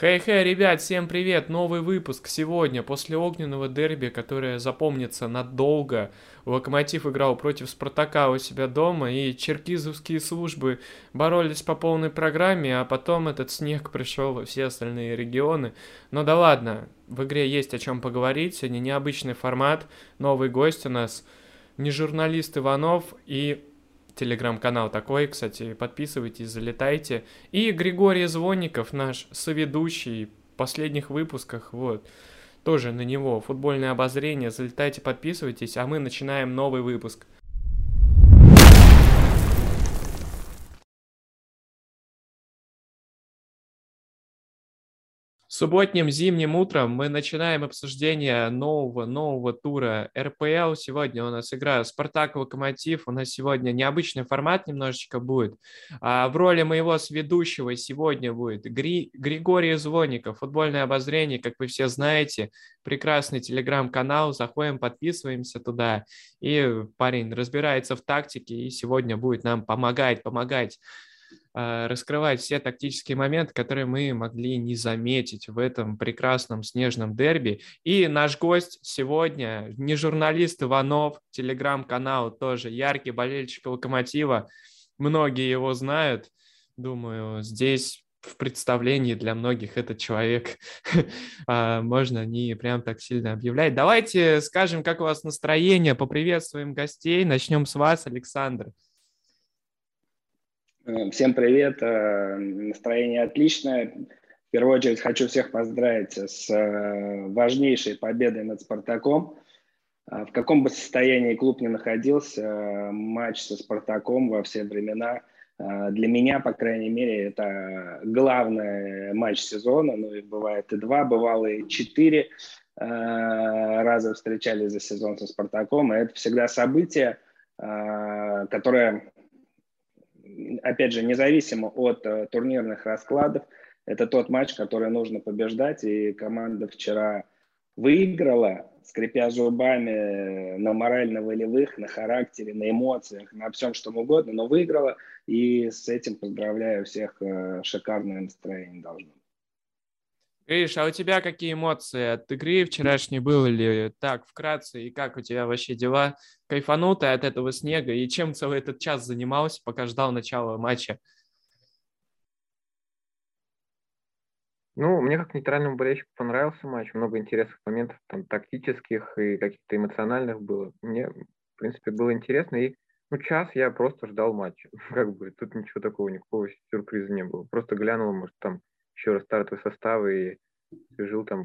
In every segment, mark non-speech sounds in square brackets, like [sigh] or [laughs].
Хей-хей, ребят, всем привет! Новый выпуск сегодня, после огненного дерби, которое запомнится надолго. Локомотив играл против Спартака у себя дома, и черкизовские службы боролись по полной программе, а потом этот снег пришел во все остальные регионы. Но да ладно, в игре есть о чем поговорить, сегодня необычный формат, новый гость у нас, не журналист Иванов и телеграм-канал такой, кстати, подписывайтесь, залетайте. И Григорий Звонников, наш соведущий в последних выпусках, вот, тоже на него футбольное обозрение, залетайте, подписывайтесь, а мы начинаем новый выпуск. Субботним зимним утром мы начинаем обсуждение нового, нового тура РПЛ. Сегодня у нас игра Спартак Локомотив. У нас сегодня необычный формат немножечко будет. А в роли моего сведущего сегодня будет Гри... Григорий Звонников, футбольное обозрение, как вы все знаете. Прекрасный телеграм-канал. Заходим, подписываемся туда. И парень разбирается в тактике и сегодня будет нам помогать, помогать а, раскрывать все тактические моменты, которые мы могли не заметить в этом прекрасном снежном дерби. И наш гость сегодня не журналист Иванов, телеграм-канал тоже яркий болельщик Локомотива. Многие его знают. Думаю, здесь в представлении для многих этот человек [laughs] а, можно не прям так сильно объявлять. Давайте скажем, как у вас настроение, поприветствуем гостей. Начнем с вас, Александр. Э, всем привет, э, настроение отличное. В первую очередь хочу всех поздравить с э, важнейшей победой над «Спартаком». В каком бы состоянии клуб ни находился, матч со «Спартаком» во все времена для меня, по крайней мере, это главный матч сезона. Ну, и бывает и два, бывало и четыре раза встречались за сезон со «Спартаком». И это всегда событие, которое опять же, независимо от э, турнирных раскладов, это тот матч, который нужно побеждать, и команда вчера выиграла, скрипя зубами на морально-волевых, на характере, на эмоциях, на всем, что угодно, но выиграла, и с этим поздравляю всех, э, шикарное настроение должно Гриш, а у тебя какие эмоции от игры вчерашней были ли так, вкратце, и как у тебя вообще дела? Кайфанул ты от этого снега, и чем целый этот час занимался, пока ждал начала матча? Ну, мне как нейтральному болельщику понравился матч, много интересных моментов, там, тактических и каких-то эмоциональных было. Мне, в принципе, было интересно, и ну, час я просто ждал матча. [laughs] Как бы тут ничего такого, никакого сюрприза не было. Просто глянул, может, там еще раз стартовый состав и жил там,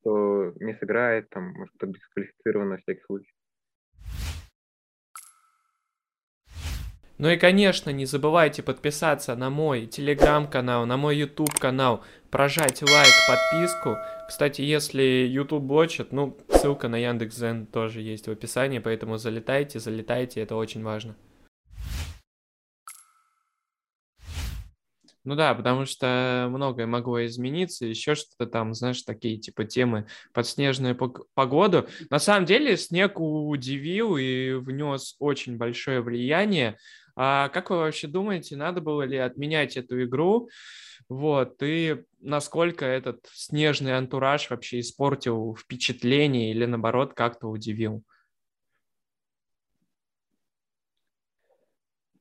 кто не сыграет, там, может, кто дисквалифицирован на всякий случай. Ну и, конечно, не забывайте подписаться на мой телеграм-канал, на мой YouTube канал, прожать лайк, подписку. Кстати, если YouTube блочит, ну, ссылка на Яндекс.Зен тоже есть в описании, поэтому залетайте, залетайте, это очень важно. Ну да, потому что многое могло измениться, еще что-то там, знаешь, такие типа темы под снежную погоду. На самом деле снег удивил и внес очень большое влияние. А как вы вообще думаете, надо было ли отменять эту игру? Вот, и насколько этот снежный антураж вообще испортил впечатление или наоборот как-то удивил?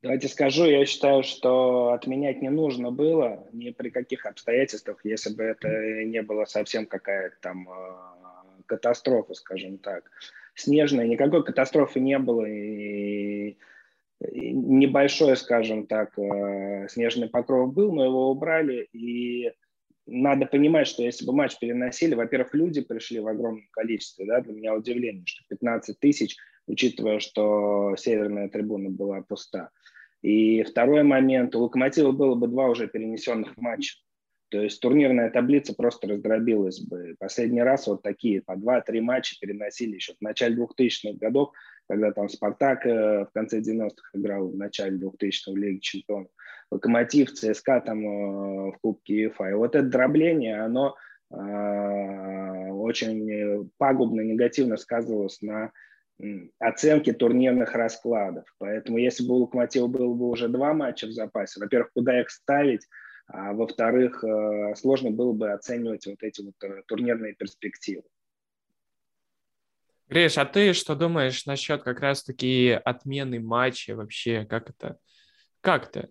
Давайте скажу, я считаю, что отменять не нужно было ни при каких обстоятельствах, если бы это не было совсем какая-то там э, катастрофа, скажем так. Снежная, никакой катастрофы не было, и, и небольшой, скажем так, э, снежный покров был, но его убрали, и надо понимать, что если бы матч переносили, во-первых, люди пришли в огромном количестве, да, для меня удивление, что 15 тысяч, учитывая, что северная трибуна была пуста. И второй момент, у «Локомотива» было бы два уже перенесенных матча. То есть турнирная таблица просто раздробилась бы. Последний раз вот такие по два-три матча переносили еще в начале 2000-х годов, когда там «Спартак» э, в конце 90-х играл в начале 2000-х в Лиге Чемпионов, «Локомотив», «ЦСКА» там э, в Кубке ЕФА. И вот это дробление, оно э, очень пагубно, негативно сказывалось на оценки турнирных раскладов. Поэтому если бы у Локомотива было бы уже два матча в запасе, во-первых, куда их ставить, а во-вторых, э, сложно было бы оценивать вот эти вот э, турнирные перспективы. Гриш, а ты что думаешь насчет как раз-таки отмены матча вообще? Как это? Как то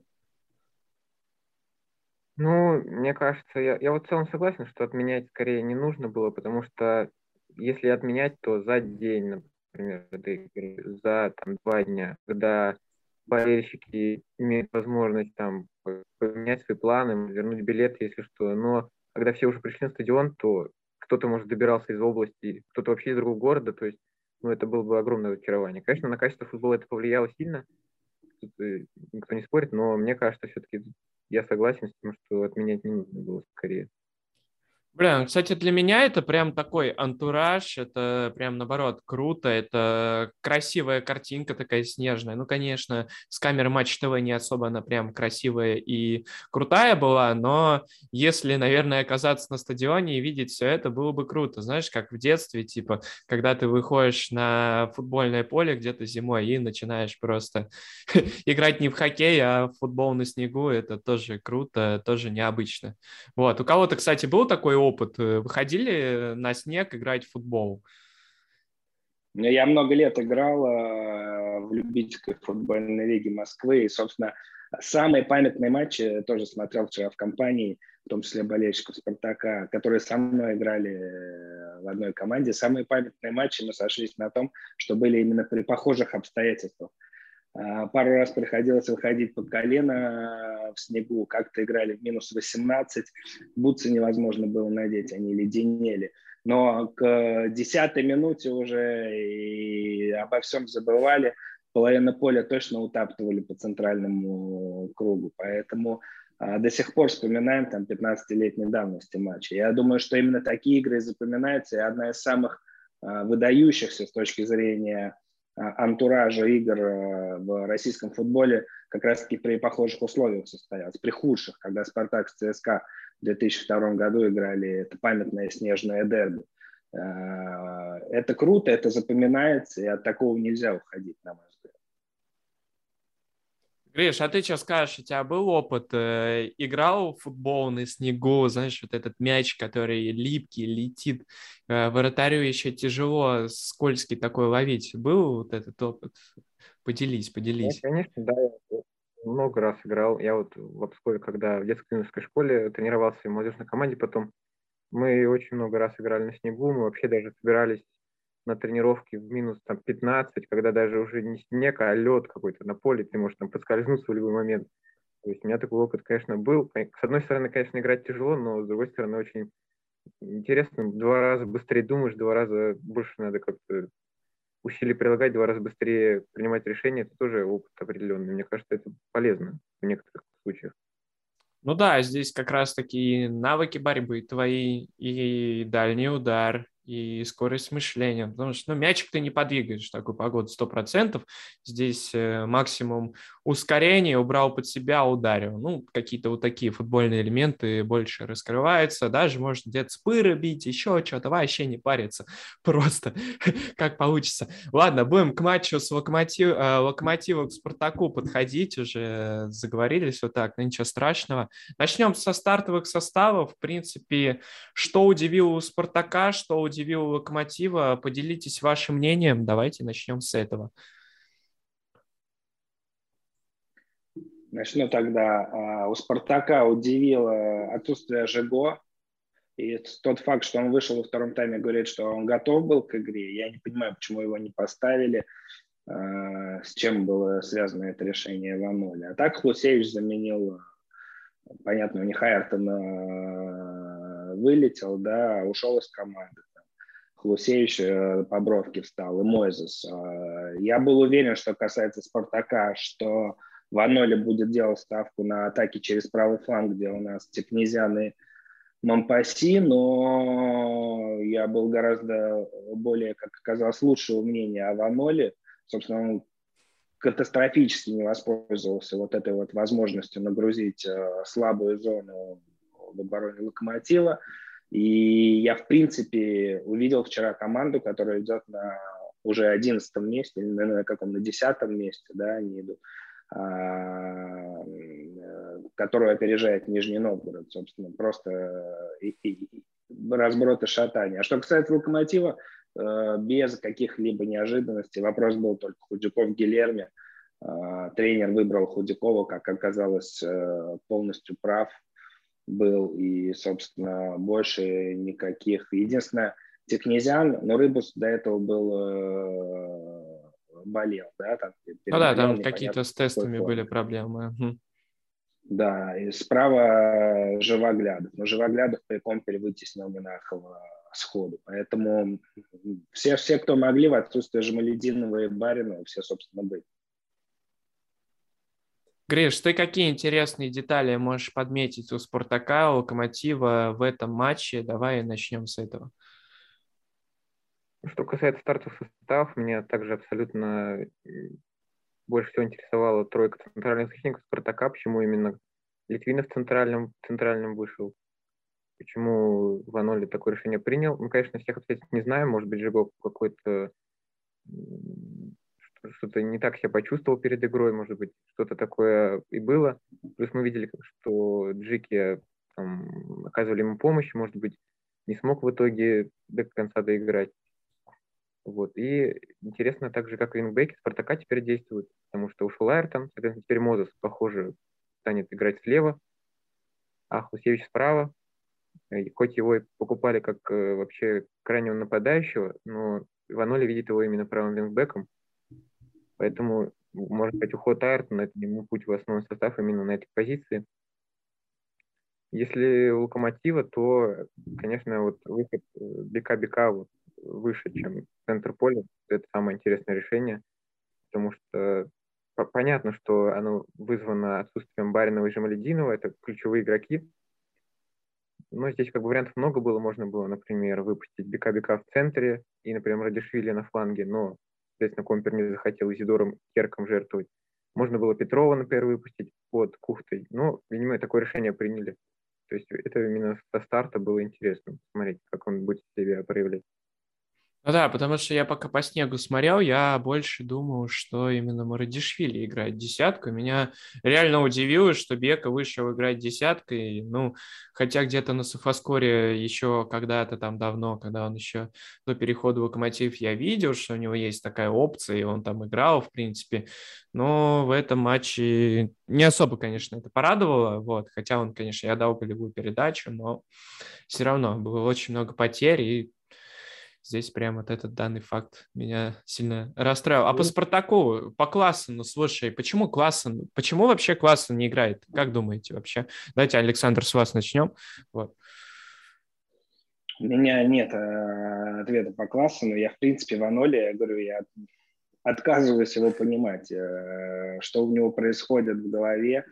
Ну, мне кажется, я, я вот в целом согласен, что отменять скорее не нужно было, потому что если отменять, то за день, например, за там, два дня, когда болельщики имеют возможность там поменять свои планы, вернуть билет, если что. Но когда все уже пришли на стадион, то кто-то, может, добирался из области, кто-то вообще из другого города, то есть, ну, это было бы огромное разочарование. Конечно, на качество футбола это повлияло сильно, тут э, никто не спорит, но мне кажется, все-таки я согласен с тем, что отменять не нужно было скорее. Бля, кстати, для меня это прям такой антураж, это прям наоборот круто, это красивая картинка такая снежная. Ну, конечно, с камеры Матч ТВ не особо она прям красивая и крутая была, но если, наверное, оказаться на стадионе и видеть все это, было бы круто. Знаешь, как в детстве, типа, когда ты выходишь на футбольное поле где-то зимой и начинаешь просто [laughs] играть не в хоккей, а в футбол на снегу, это тоже круто, тоже необычно. Вот, у кого-то, кстати, был такой опыт? Э, выходили на снег играть в футбол? Я много лет играл э, в любительской футбольной лиге Москвы, и, собственно, самые памятные матчи тоже смотрел вчера в компании, в том числе болельщиков «Спартака», которые со мной играли э, в одной команде. Самые памятные матчи мы сошлись на том, что были именно при похожих обстоятельствах. А, пару раз приходилось выходить под колено в снегу, как-то играли в минус 18, бутсы невозможно было надеть, они леденели. Но к десятой минуте уже и обо всем забывали, половина поля точно утаптывали по центральному кругу, поэтому а, до сих пор вспоминаем там 15-летней давности матча. Я думаю, что именно такие игры запоминаются, и одна из самых а, выдающихся с точки зрения а, антуража игр э, в российском футболе как раз-таки при похожих условиях состоялся, при худших, когда «Спартак» с ЦСКА в 2002 году играли это памятное снежное дерби. Э, это круто, это запоминается, и от такого нельзя уходить, на мой. Гриш, а ты что скажешь? У тебя был опыт? Э, играл в футбол на снегу, знаешь, вот этот мяч, который липкий, летит, э, вратарю еще тяжело скользкий такой ловить. Был вот этот опыт? Поделись, поделись. Ну, конечно, да. Я много раз играл. Я вот в Обскове, когда в детско-юношеской школе тренировался в молодежной команде потом, мы очень много раз играли на снегу, мы вообще даже собирались на тренировке в минус там, 15, когда даже уже не снег, а лед какой-то на поле, ты можешь там подскользнуться в любой момент. То есть у меня такой опыт, конечно, был. С одной стороны, конечно, играть тяжело, но с другой стороны, очень интересно. Два раза быстрее думаешь, два раза больше надо как-то усилий прилагать, два раза быстрее принимать решения. Это тоже опыт определенный. Мне кажется, это полезно в некоторых случаях. Ну да, здесь как раз-таки навыки борьбы твои, и дальний удар, и скорость мышления, потому что ну, мячик ты не подвигаешь в такую погоду 100%. Здесь э, максимум ускорения, убрал под себя, ударил. Ну, какие-то вот такие футбольные элементы больше раскрываются, даже можно где-то спыры бить, еще что-то, вообще не париться, [laughs] просто [laughs] как получится. Ладно, будем к матчу с локомотив, э, локомотивом к Спартаку подходить, уже заговорились вот так, но ничего страшного. Начнем со стартовых составов, в принципе, что удивило у Спартака, что удивило удивил Локомотива. Поделитесь вашим мнением. Давайте начнем с этого. Начну тогда. А, у «Спартака» удивило отсутствие Жего. И тот факт, что он вышел во втором тайме, говорит, что он готов был к игре. Я не понимаю, почему его не поставили, а, с чем было связано это решение в Амоле. А так Хлусевич заменил, понятно, у них Айртон а, вылетел, да, ушел из команды. Лусевич э, по бровке встал, и Мойзес. Э, я был уверен, что касается Спартака, что Ваноле будет делать ставку на атаки через правый фланг, где у нас Текнезян и Мампаси, но я был гораздо более, как оказалось, лучшего мнения о Ваноле. Собственно, он катастрофически не воспользовался вот этой вот возможностью нагрузить э, слабую зону в обороне Локомотива. И я, в принципе, увидел вчера команду, которая идет на уже одиннадцатом месте, на каком, на десятом месте, да, они идут. А, которую опережает Нижний Новгород, собственно, просто и, и, разброд и шатание. А что касается «Локомотива», без каких-либо неожиданностей, вопрос был только Худяков-Гилерми, тренер выбрал Худякова, как оказалось, полностью прав был, и, собственно, больше никаких. Единственное, Технезиан, но Рыбус до этого был болел, да, там. Ну да, там какие-то с тестами были проблемы. Да, и справа Живоглядов. Но Живоглядов при компере вытеснил Минахова сходу. Поэтому все, все, кто могли в отсутствие Жамалединова и Барина, все, собственно, были. Гриш, ты какие интересные детали можешь подметить у Спартака, у Локомотива в этом матче? Давай начнем с этого. Что касается стартовых составов, меня также абсолютно больше всего интересовала тройка центральных защитников Спартака, почему именно Литвинов центральным, центральным вышел, почему Ваноли такое решение принял. Мы, конечно, всех обстоятельств не знаем, может быть, Жигов какой-то что-то не так себя почувствовал перед игрой, может быть, что-то такое и было. Плюс мы видели, что Джики там, оказывали ему помощь, может быть, не смог в итоге до конца доиграть. Вот. И интересно также, как вингбеки Спартака теперь действуют, потому что ушел Айртон, соответственно, теперь Мозес, похоже, станет играть слева, а Хусевич справа. И хоть его и покупали как э, вообще крайнего нападающего, но Ваноли видит его именно правым вингбеком, поэтому, может быть, уход Айртона – это ему путь в основной состав именно на этой позиции. Если Локомотива, то, конечно, вот выход э, Бека-Бека вот выше, чем центр поля. Это самое интересное решение, потому что понятно, что оно вызвано отсутствием Баринова и Жамалединова, это ключевые игроки. Но здесь как бы вариантов много было. Можно было, например, выпустить Бека-Бека в центре и, например, Радишвили на фланге, но, соответственно, Компер не захотел Изидором Керком жертвовать. Можно было Петрова, например, выпустить под Кухтой, но, видимо, такое решение приняли. То есть это именно со старта было интересно смотреть, как он будет себя проявлять. Ну да, потому что я пока по снегу смотрел, я больше думал, что именно Марадишвили играет десятку. Меня реально удивило, что Бека вышел играть десяткой. Ну, хотя где-то на Софоскоре еще когда-то там давно, когда он еще до перехода в Локомотив, я видел, что у него есть такая опция, и он там играл, в принципе. Но в этом матче не особо, конечно, это порадовало. Вот. Хотя он, конечно, я дал голевую передачу, но все равно было очень много потерь, и здесь прям вот этот данный факт меня сильно расстраивал. А по Спартаку, по классу, ну слушай, почему Классен, почему вообще Классен не играет? Как думаете вообще? Давайте, Александр, с вас начнем. Вот. У меня нет э, ответа по классу, но я, в принципе, в Аноле, я говорю, я отказываюсь его понимать, э, что у него происходит в голове,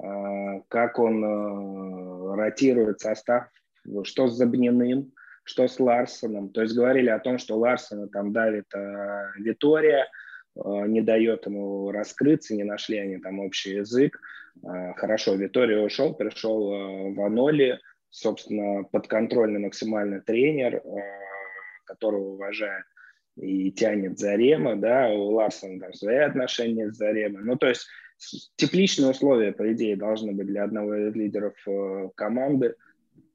э, как он э, ротирует состав, что с Забниным, что с Ларсоном. То есть говорили о том, что Ларсона там давит э, Витория, э, не дает ему раскрыться, не нашли они там общий язык. Э, хорошо, Витория ушел, пришел э, Ваноли, собственно, подконтрольный максимально тренер, э, которого уважает и тянет Зарема, да, у Ларсона там свои отношения с Заремой. Ну, то есть тепличные условия, по идее, должны быть для одного из лидеров э, команды.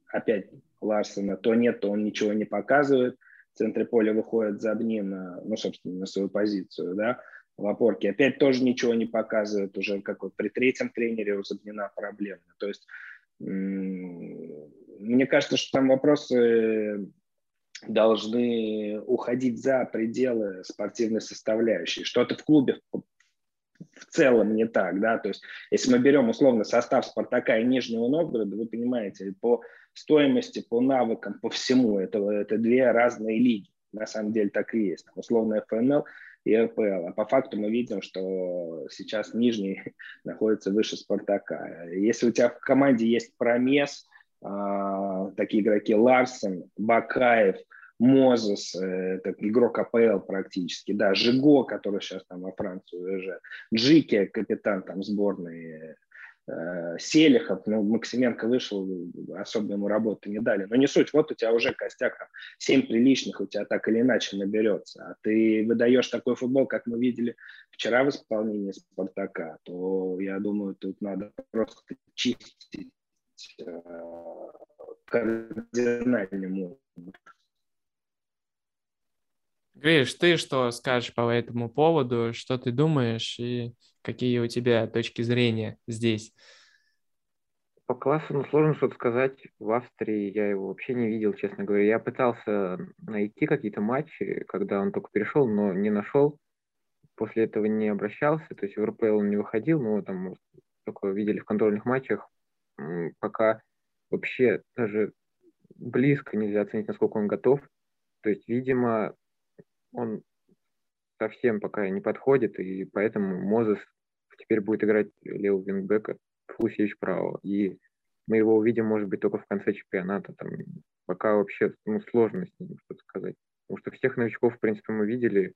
Опять Ларсена, то нет, то он ничего не показывает. В центре поля выходит Забнин, ну, собственно, на свою позицию, да, в опорке. Опять тоже ничего не показывает, уже как вот при третьем тренере у Забнина проблемы. То есть мне кажется, что там вопросы должны уходить за пределы спортивной составляющей. Что-то в клубе в целом не так, да, то есть если мы берем условно состав Спартака и Нижнего Новгорода, вы понимаете, по стоимости, по навыкам, по всему, это, это две разные лиги, на самом деле так и есть, условно ФНЛ и РПЛ, а по факту мы видим, что сейчас Нижний [laughs] находится выше Спартака. Если у тебя в команде есть Промес, а, такие игроки Ларсен, Бакаев – Мозес, э, это игрок АПЛ практически, да, Жиго, который сейчас там во Францию уезжает, Джики, капитан там сборной Селихов, ну, Максименко вышел, особо ему работы не дали. Но не суть, вот у тебя уже костяк, там, 7 приличных у тебя так или иначе наберется. А ты выдаешь такой футбол, как мы видели вчера в исполнении «Спартака», то, я думаю, тут надо просто чистить э, кардинальным Гриш, ты что скажешь по этому поводу? Что ты думаешь и какие у тебя точки зрения здесь? По классу, ну, сложно что-то сказать. В Австрии я его вообще не видел, честно говоря. Я пытался найти какие-то матчи, когда он только перешел, но не нашел. После этого не обращался, то есть в РПЛ он не выходил, но там только видели в контрольных матчах. Пока вообще даже близко нельзя оценить, насколько он готов. То есть, видимо, он совсем пока не подходит, и поэтому Мозес теперь будет играть левого вингбека, Фусевич правого. И мы его увидим, может быть, только в конце чемпионата. Там, пока вообще ну, сложно с ним что-то сказать. Потому что всех новичков, в принципе, мы видели,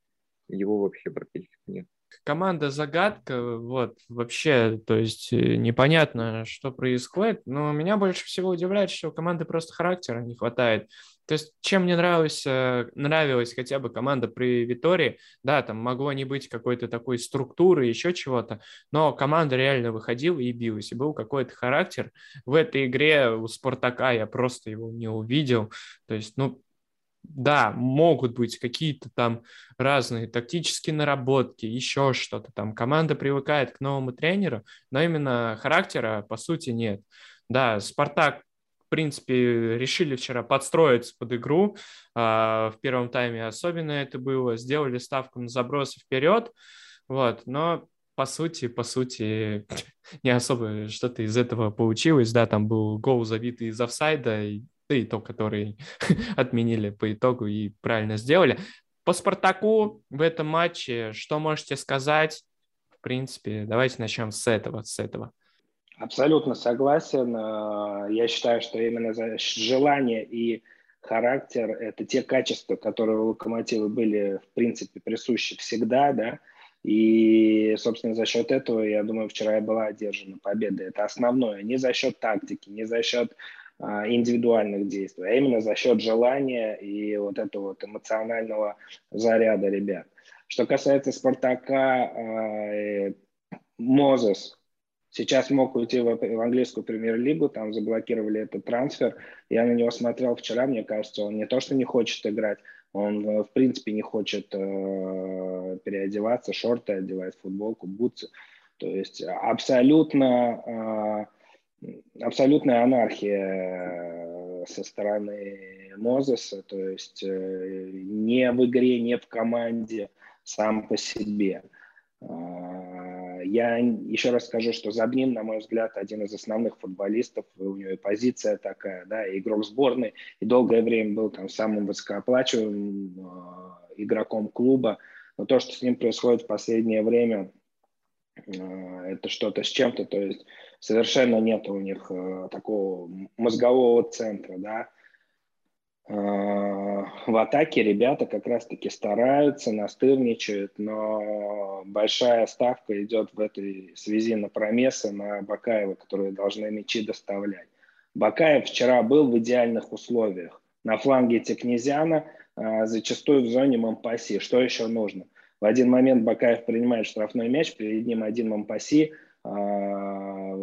его вообще практически нет команда загадка, вот, вообще, то есть э, непонятно, что происходит, но меня больше всего удивляет, что у команды просто характера не хватает. То есть, чем мне нравилась, нравилась хотя бы команда при Витории, да, там могло не быть какой-то такой структуры, еще чего-то, но команда реально выходила и билась, и был какой-то характер. В этой игре у Спартака я просто его не увидел. То есть, ну, да, могут быть какие-то там разные тактические наработки, еще что-то там. Команда привыкает к новому тренеру, но именно характера, по сути, нет. Да, Спартак, в принципе, решили вчера подстроиться под игру. А, в первом тайме особенно это было. Сделали ставку на забросы вперед. Вот, но по сути, по сути, [laughs] не особо что-то из этого получилось. Да, там был гол забитый из офсайда, да и то, который [laughs] отменили по итогу и правильно сделали. По Спартаку в этом матче что можете сказать? В принципе, давайте начнем с этого, с этого. Абсолютно согласен. Э, я считаю, что именно желание и характер – это те качества, которые у Локомотива были, в принципе, присущи всегда, да, и, собственно, за счет этого, я думаю, вчера и была одержана победа. Это основное. Не за счет тактики, не за счет а, индивидуальных действий, а именно за счет желания и вот этого вот эмоционального заряда ребят. Что касается Спартака, а, Мозес сейчас мог уйти в, английскую премьер-лигу, там заблокировали этот трансфер. Я на него смотрел вчера, мне кажется, он не то, что не хочет играть, он в принципе не хочет э, переодеваться, шорты одевать, футболку, бутсы. То есть абсолютно э, абсолютная анархия э, со стороны Мозеса, то есть э, не в игре, не в команде, сам по себе. А, я еще раз скажу, что Забнин, на мой взгляд, один из основных футболистов, у него и позиция такая, да, игрок сборной, и долгое время был там самым высокооплачиваемым э, игроком клуба. Но то, что с ним происходит в последнее время, это что-то с чем-то, то есть совершенно нет у них э, такого мозгового центра, да. Э, в атаке ребята как раз-таки стараются, настырничают, но большая ставка идет в этой связи на промесы, на Бакаева, которые должны мячи доставлять. Бакаев вчера был в идеальных условиях. На фланге Текнезяна, э, зачастую в зоне Мампаси. Что еще нужно? В один момент Бакаев принимает штрафной мяч, перед ним один Мампаси, а,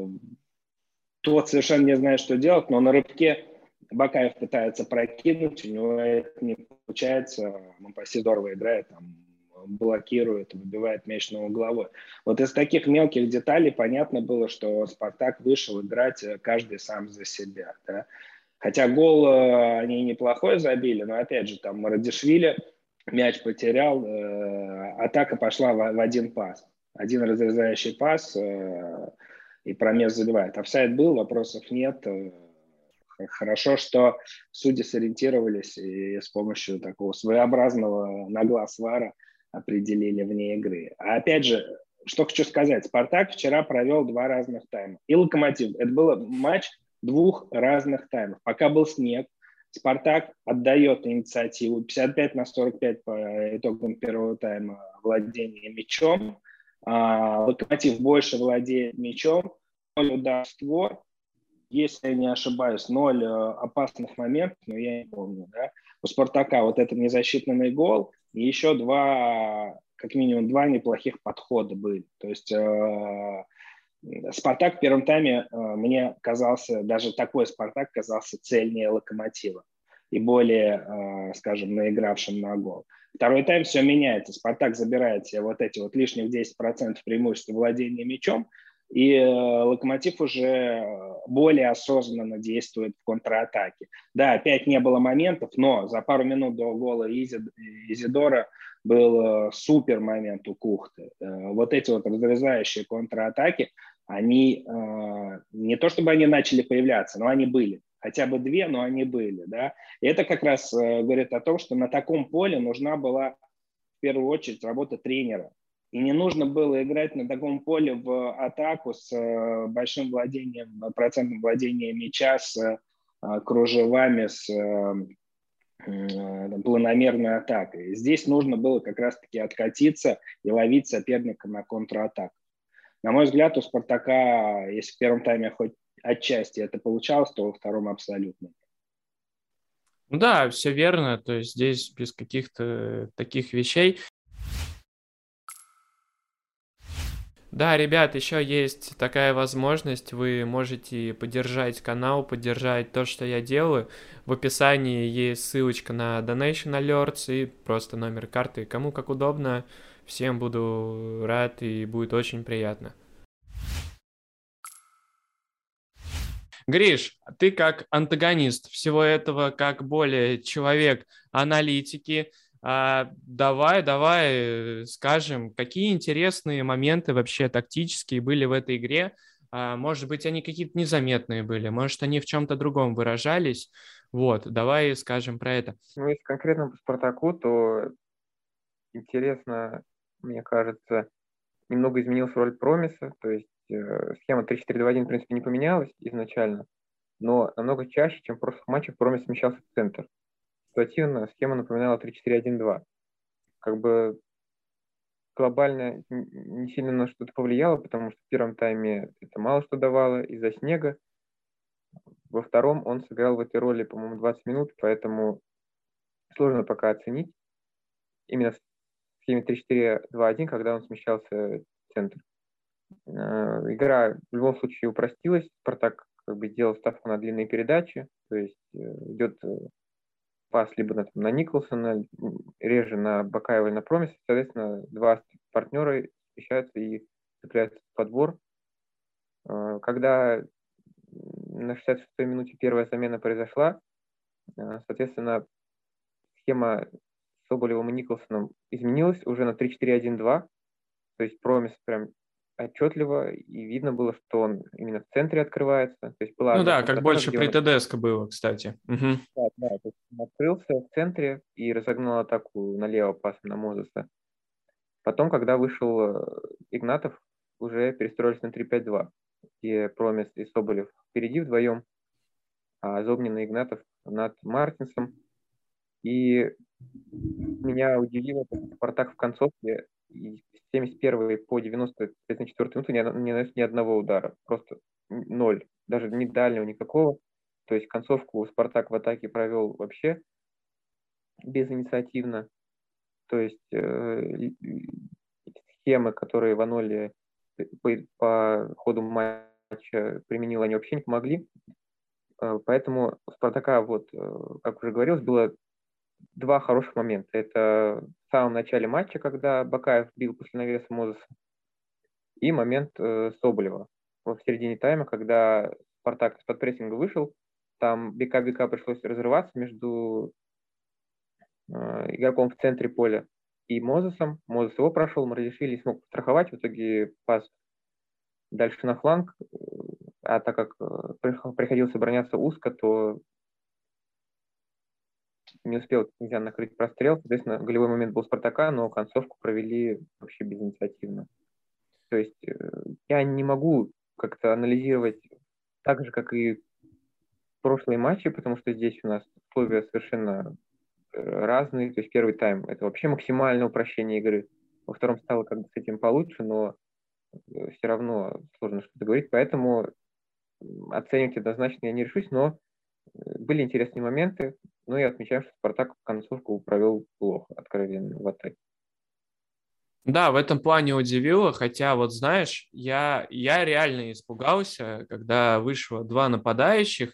тот совершенно не знает, что делать, но на рыбке Бакаев пытается прокинуть, у него это не получается. Мампаси здорово играет, там, блокирует, выбивает мяч на угловой. Вот из таких мелких деталей понятно было, что Спартак вышел играть э, каждый сам за себя. Да? Хотя гол э, они неплохой забили, но опять же там Радишвили мяч потерял, э, атака пошла в, в один пас один разрезающий пас, э, и промес забивает. Офсайд был, вопросов нет. Э, хорошо, что судьи сориентировались и с помощью такого своеобразного на глаз вара определили вне игры. А опять же, что хочу сказать, Спартак вчера провел два разных тайма. И Локомотив. Это был матч двух разных таймов. Пока был снег, Спартак отдает инициативу 55 на 45 по итогам первого тайма владения мячом. А, Локомотив больше владеет мячом, удар створ, если я не ошибаюсь, ноль э, опасных моментов, но я не помню, да, у Спартака вот этот незащитный гол, и еще два, как минимум два неплохих подхода были. То есть э, Спартак в первом тайме э, мне казался, даже такой Спартак казался цельнее Локомотива и более, э, скажем, наигравшим на гол. Второй тайм все меняется. Спартак забирает себе вот эти вот лишних 10% преимущества владения мячом, и э, Локомотив уже более осознанно действует в контратаке. Да, опять не было моментов, но за пару минут до гола Изидора был супер момент у Кухты. Вот эти вот разрезающие контратаки, они э, не то чтобы они начали появляться, но они были. Хотя бы две, но они были. Да? И это как раз э, говорит о том, что на таком поле нужна была в первую очередь работа тренера. И не нужно было играть на таком поле в атаку с э, большим владением, процентом владения мяча, с э, кружевами, с э, планомерной атакой. Здесь нужно было как раз-таки откатиться и ловить соперника на контратаку. На мой взгляд, у Спартака, если в первом тайме хоть отчасти это получалось, то во втором абсолютно. Ну да, все верно. То есть здесь без каких-то таких вещей. Да, ребят, еще есть такая возможность, вы можете поддержать канал, поддержать то, что я делаю. В описании есть ссылочка на Donation Alerts и просто номер карты, кому как удобно. Всем буду рад и будет очень приятно. Гриш, ты как антагонист всего этого, как более человек аналитики, а, давай, давай э, скажем, какие интересные моменты вообще тактические были в этой игре. А, может быть, они какие-то незаметные были, может, они в чем-то другом выражались. Вот, давай скажем про это. Ну, если конкретно по Спартаку, то интересно мне кажется, немного изменилась роль промиса, то есть э, схема 3-4-2-1, в принципе, не поменялась изначально, но намного чаще, чем в прошлых матчах, промис смещался в центр. Ситуативно схема напоминала 3-4-1-2. Как бы глобально не сильно на что-то повлияло, потому что в первом тайме это мало что давало из-за снега. Во втором он сыграл в этой роли, по-моему, 20 минут, поэтому сложно пока оценить именно схеме 3-4-2-1, когда он смещался в центр. Э, игра в любом случае упростилась. Спартак как бы сделал ставку на длинные передачи, то есть э, идет э, пас либо на, на Николсона, реже на Бакаева и на Промис. Соответственно, два партнера смещаются и цепляются в подбор. Когда на 66-й минуте первая замена произошла, соответственно, схема Соболевым и Николсоном изменилась уже на 3-4-1-2. То есть промис прям отчетливо, и видно было, что он именно в центре открывается. То есть была ну да, как больше при ТДСК было, кстати. Угу. Да, да, то есть он открылся в центре и разогнал атаку налево пасом на Мозеса. Потом, когда вышел э, Игнатов, уже перестроились на 3-5-2, где Промис и Соболев впереди вдвоем, а Зобнин и Игнатов над Мартинсом. И меня удивило, что Спартак в концовке 71 по 94 минуту не, не нанес ни одного удара. Просто ноль. Даже ни дальнего никакого. То есть концовку Спартак в атаке провел вообще безинициативно. То есть э, схемы, которые Ваноли по, по ходу матча применил, они вообще не помогли. Э, поэтому у Спартака, вот, э, как уже говорилось, было два хороших момента. Это в самом начале матча, когда Бакаев бил после навеса Мозеса, и момент э, Соболева в середине тайма, когда Спартак из-под прессинга вышел, там бика-бика пришлось разрываться между э, игроком в центре поля и Мозесом. Мозес его прошел, Мардишвили смог страховать, в итоге пас дальше на фланг, а так как э, приходилось обороняться узко, то не успел нельзя накрыть прострел. Соответственно, голевой момент был Спартака, но концовку провели вообще безинициативно. То есть э, я не могу как-то анализировать так же, как и прошлые матчи, потому что здесь у нас условия совершенно э, разные. То есть первый тайм – это вообще максимальное упрощение игры. Во втором стало как бы с этим получше, но все равно сложно что-то говорить, поэтому оценивать однозначно я не решусь, но были интересные моменты, но я отмечаю, что Спартак концовку провел плохо, откровенно, в атаке. Да, в этом плане удивило, хотя вот знаешь, я, я реально испугался, когда вышло два нападающих,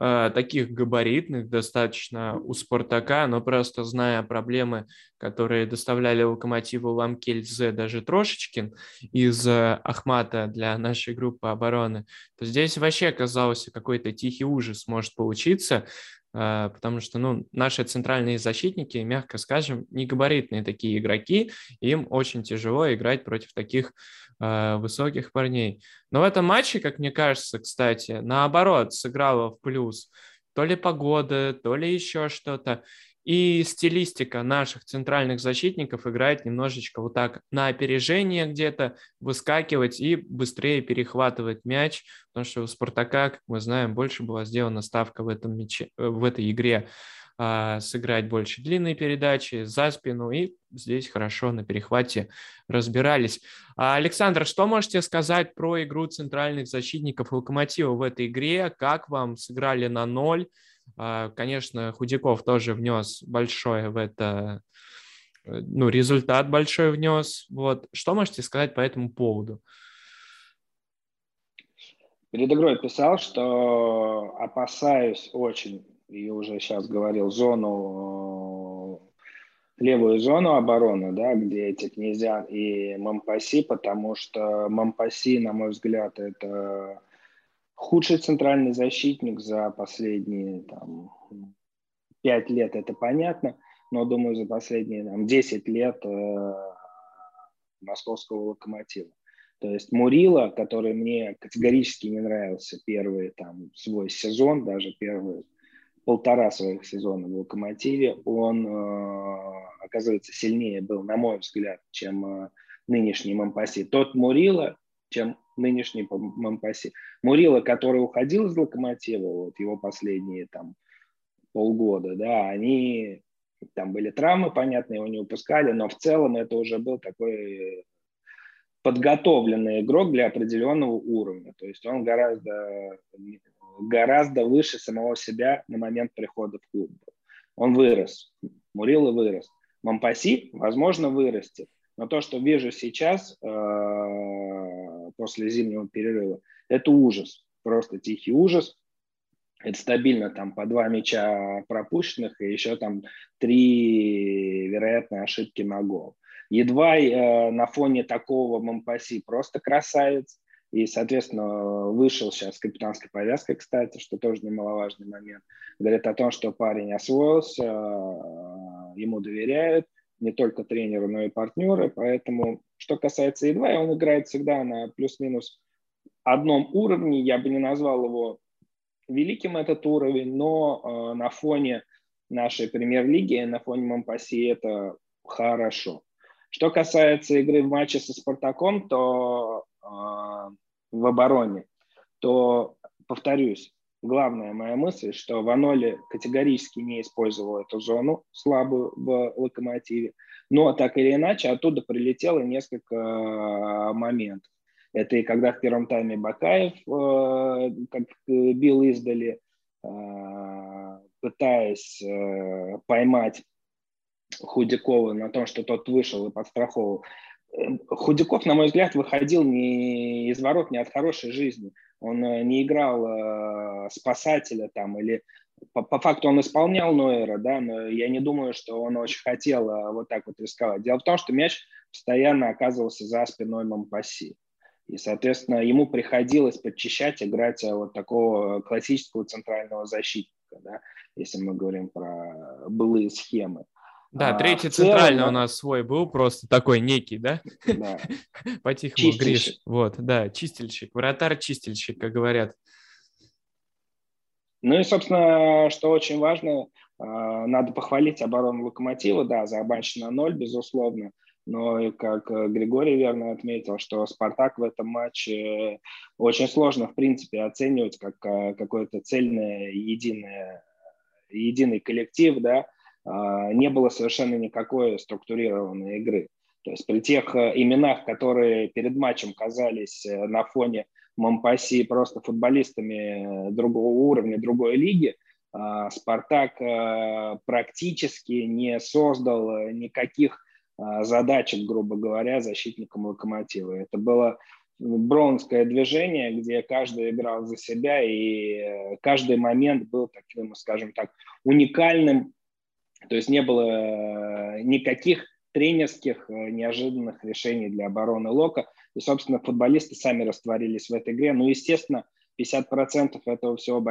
э, таких габаритных достаточно у Спартака, но просто зная проблемы, которые доставляли Локомотиву Ламкельзе даже Трошечкин из э, Ахмата для нашей группы обороны, то здесь вообще казался какой-то тихий ужас может получиться, потому что, ну, наши центральные защитники, мягко скажем, не габаритные такие игроки, им очень тяжело играть против таких э, высоких парней. Но в этом матче, как мне кажется, кстати, наоборот, сыграло в плюс то ли погода, то ли еще что-то. И стилистика наших центральных защитников играет немножечко вот так на опережение где-то, выскакивать и быстрее перехватывать мяч, потому что у Спартака, как мы знаем, больше была сделана ставка в, этом мяче, э, в этой игре а, сыграть больше длинные передачи за спину, и здесь хорошо на перехвате разбирались. А, Александр, что можете сказать про игру центральных защитников Локомотива в этой игре? Как вам сыграли на ноль? А, конечно, Худяков тоже внес большое в это, э, ну, результат большой внес. Вот. Что можете сказать по этому поводу? Перед игрой писал, что опасаюсь очень, и уже сейчас говорил, зону, левую зону обороны, да, где эти князья и Мампаси, потому что Мампаси, на мой взгляд, это Худший центральный защитник за последние там, 5 лет, это понятно, но, думаю, за последние там, 10 лет э, московского локомотива. То есть Мурила, который мне категорически не нравился первый там, свой сезон, даже первые полтора своих сезона в «Локомотиве», он, э, оказывается, сильнее был, на мой взгляд, чем э, нынешний Мампаси. Тот Мурила, чем нынешний Мампаси. Мурила, который уходил из Локомотива, вот его последние там полгода, да, они там были травмы, понятно, его не выпускали, но в целом это уже был такой подготовленный игрок для определенного уровня. То есть он гораздо, гораздо выше самого себя на момент прихода в клуб. Он вырос. Мурила вырос. Мампаси, возможно, вырастет. Но то, что вижу сейчас, э, после зимнего перерыва. Это ужас, просто тихий ужас. Это стабильно там по два мяча пропущенных и еще там три вероятные ошибки на гол. Едва э, на фоне такого Мампаси просто красавец. И, соответственно, вышел сейчас капитанской повязкой, кстати, что тоже немаловажный момент. Говорит о том, что парень освоился, э, ему доверяют, не только тренеры, но и партнеры. Поэтому, что касается Е2, он играет всегда на плюс-минус одном уровне. Я бы не назвал его великим этот уровень, но э, на фоне нашей премьер-лиги, на фоне Монпасси это хорошо. Что касается игры в матче со Спартаком, то э, в обороне, то, повторюсь, главная моя мысль, что Ваноли категорически не использовал эту зону слабую в локомотиве, но так или иначе оттуда прилетело несколько э, моментов. Это и когда в первом тайме Бакаев, э, как бил издали, э, пытаясь поймать Худякова на том, что тот вышел и подстраховал. Худяков, на мой взгляд, выходил не из ворот, не от хорошей жизни. Он э, не играл э, спасателя там или по, по факту он исполнял Нойера, да, но я не думаю, что он очень хотел э, вот так вот рисковать. Дело в том, что мяч постоянно оказывался за спиной Мампаси. И, соответственно, ему приходилось подчищать, играть э, вот такого классического центрального защитника, да, если мы говорим про былые схемы. Да, а, третий центральный целом, у нас свой был, просто такой некий, да? Да. [laughs] По-тихому Гриш. Вот, да, чистильщик, вратарь-чистильщик, как говорят. Ну и, собственно, что очень важно, а, надо похвалить оборону Локомотива, да, за на ноль, безусловно, но, и как Григорий верно отметил, что Спартак в этом матче очень сложно, в принципе, оценивать как а, какое-то цельное, единое, единый коллектив, да, не было совершенно никакой структурированной игры. То есть при тех э, именах, которые перед матчем казались э, на фоне Монпаси просто футболистами другого уровня, другой лиги, а, Спартак практически не создал никаких задачек, грубо говоря, защитникам Локомотива. Это было бронское движение, где каждый играл за себя, и каждый момент был таким, скажем так, уникальным. То есть не было никаких тренерских э, неожиданных решений для обороны Лока. И, собственно, футболисты сами растворились в этой игре. Ну, естественно, 50% этого всего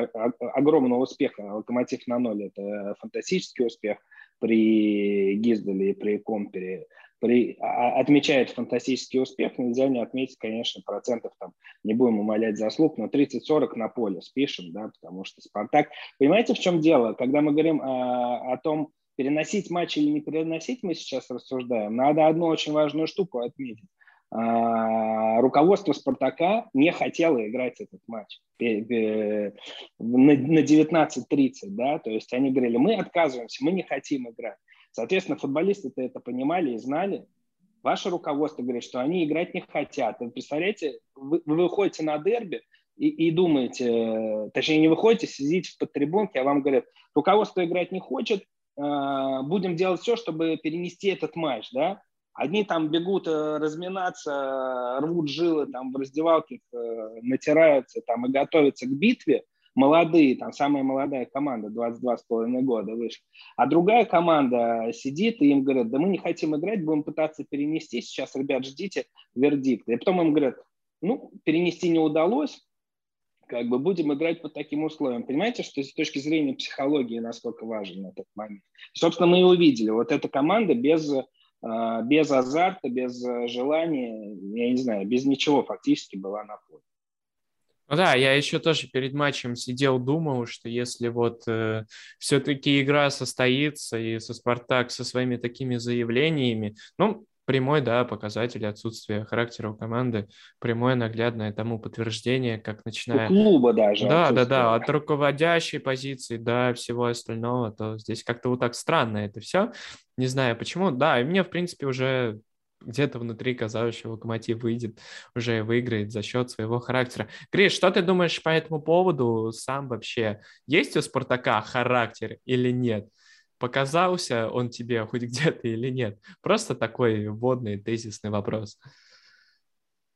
огромного успеха. Локомотив на ноль – это фантастический успех при Гизделе и при Компере. При, а, отмечает фантастический успех, нельзя не отметить, конечно, процентов там, не будем умолять заслуг, но 30-40 на поле спишем, да, потому что Спартак... Понимаете, в чем дело? Когда мы говорим о, о том, переносить матч или не переносить, мы сейчас рассуждаем, надо одну очень важную штуку отметить. А, руководство «Спартака» не хотело играть этот матч на 19.30, да, то есть они говорили, мы отказываемся, мы не хотим играть. Соответственно, футболисты-то это понимали и знали. Ваше руководство говорит, что они играть не хотят. Вы представляете, вы, вы выходите на дерби и, и думаете, точнее не выходите, сидите в подтрибунке, а вам говорят, руководство играть не хочет, будем делать все, чтобы перенести этот матч, да. Одни там бегут э, разминаться, рвут жилы там в раздевалке, э, натираются там и готовятся к битве, молодые, там самая молодая команда, 22,5 года вышла. А другая команда сидит и им говорят, да мы не хотим играть, будем пытаться перенести, сейчас, ребят, ждите вердикт. И потом им говорят, ну, перенести не удалось, как бы будем играть под таким условием. Понимаете, что с точки зрения психологии насколько важен этот момент. Собственно, мы и увидели. Вот эта команда без, а, без азарта, без э, желания, я не знаю, без ничего фактически была на поле. Ну да, я еще тоже перед матчем сидел, думал, что если вот э, все-таки игра состоится и со Спартак со своими такими заявлениями, ну, прямой, да, показатель отсутствия характера у команды, прямое наглядное тому подтверждение, как начиная... У клуба даже. Да, да, да, от руководящей позиции до всего остального, то здесь как-то вот так странно это все. Не знаю почему. Да, и мне, в принципе, уже где-то внутри казалось, что Локомотив выйдет, уже выиграет за счет своего характера. Гриш, что ты думаешь по этому поводу сам вообще? Есть у Спартака характер или нет? Показался он тебе хоть где-то или нет? Просто такой вводный тезисный вопрос.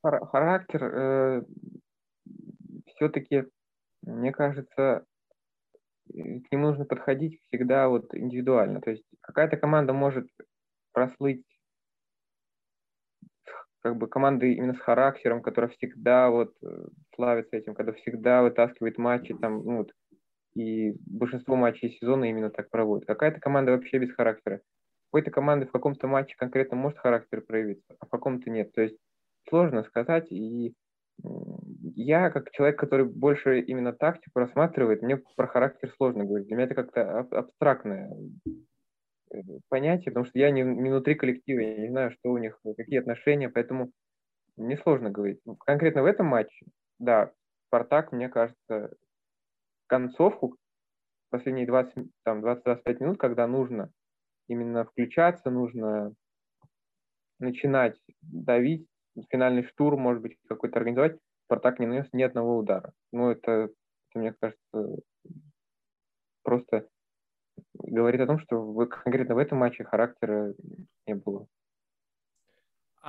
Характер э, все-таки, мне кажется, к нему нужно подходить всегда вот индивидуально. То есть какая-то команда может прослыть как бы команды именно с характером, которая всегда вот э, славится этим, когда всегда вытаскивает матчи, там, ну, вот, и большинство матчей сезона именно так проводят. Какая-то команда вообще без характера. Какой-то команды в каком-то матче конкретно может характер проявиться, а в каком-то нет. То есть сложно сказать, и я, как человек, который больше именно тактику рассматривает, мне про характер сложно говорить. Для меня это как-то абстрактное э, понятие, потому что я не, не внутри коллектива, я не знаю, что у них, какие отношения, поэтому мне сложно говорить. Конкретно в этом матче, да, Спартак, мне кажется, концовку, последние 20, там, 20-25 минут, когда нужно именно включаться, нужно начинать давить, финальный штурм, может быть, какой-то организовать, Спартак не нанес ни одного удара. Ну, это, это мне кажется, просто говорит о том, что вы, конкретно в этом матче характера не было.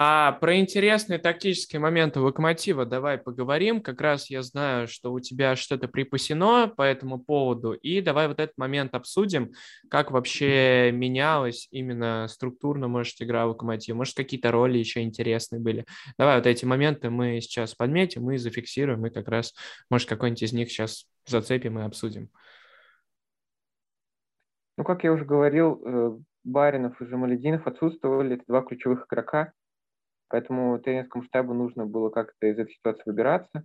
А про интересные тактические моменты Локомотива давай поговорим. Как раз я знаю, что у тебя что-то припасено по этому поводу. И давай вот этот момент обсудим, как вообще менялась именно структурно, может, игра Локомотива. Может, какие-то роли еще интересные были. Давай вот эти моменты мы сейчас подметим и зафиксируем. И как раз, может, какой-нибудь из них сейчас зацепим и обсудим. Ну, как я уже говорил, э, Баринов и Жамалединов отсутствовали. Это два ключевых игрока Поэтому тренерскому штабу нужно было как-то из этой ситуации выбираться.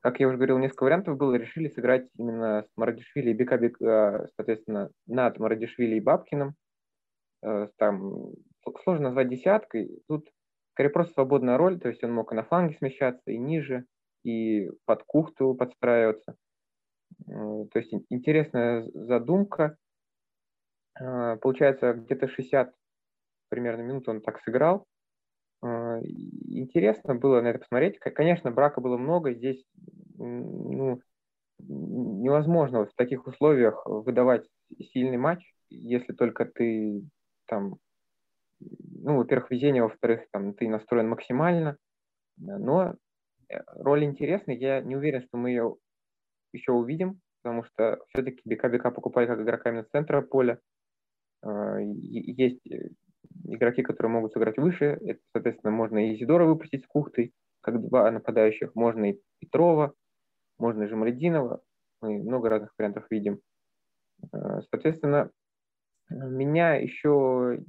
Как я уже говорил, несколько вариантов было. Решили сыграть именно с Марадишвили и Бекабик, соответственно, над Марадишвили и Бабкиным. Э, там сложно назвать десяткой. Тут скорее просто свободная роль, то есть он мог и на фланге смещаться, и ниже, и под кухту подстраиваться. Э, то есть интересная задумка. Э, получается, где-то 60 примерно минут он так сыграл А, интересно было на это посмотреть. Конечно, брака было много, здесь ну, невозможно в таких условиях выдавать сильный матч, если только ты там, ну, во-первых, везение, во-вторых, там, ты настроен максимально, но э, роль интересная, я не уверен, что мы ее еще увидим, потому что все-таки БК-БК покупали как игрока именно центра поля. А, есть э, игроки, которые могут сыграть выше. Это, соответственно, можно и Изидора выпустить с Кухтой, как два нападающих. Можно и Петрова, можно и Жамалединова. Мы много разных вариантов видим. А, соответственно, меня еще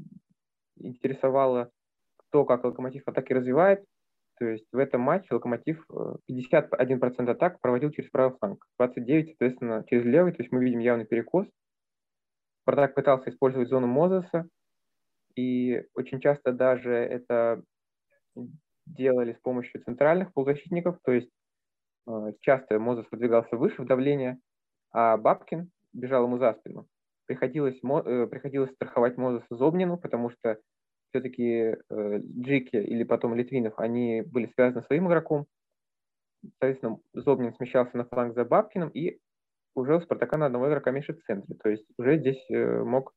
интересовало то, как Локомотив атаки развивает. То есть в этом матче Локомотив 51% э, атак проводил через правый фланг, 29, соответственно, через левый. То есть мы видим явный перекос. Спартак пытался использовать зону Мозеса, и очень часто даже это делали с помощью центральных полузащитников, то есть э, часто Мозес выдвигался выше в давление, а Бабкин бежал ему за спину. Приходилось, э, приходилось страховать Мозеса Зобнину, потому что все-таки э, Джики или потом Литвинов, они были связаны своим игроком. Соответственно, Зобнин смещался на фланг за Бабкиным, и уже у Спартака на одного игрока меньше в центре. То есть уже здесь мог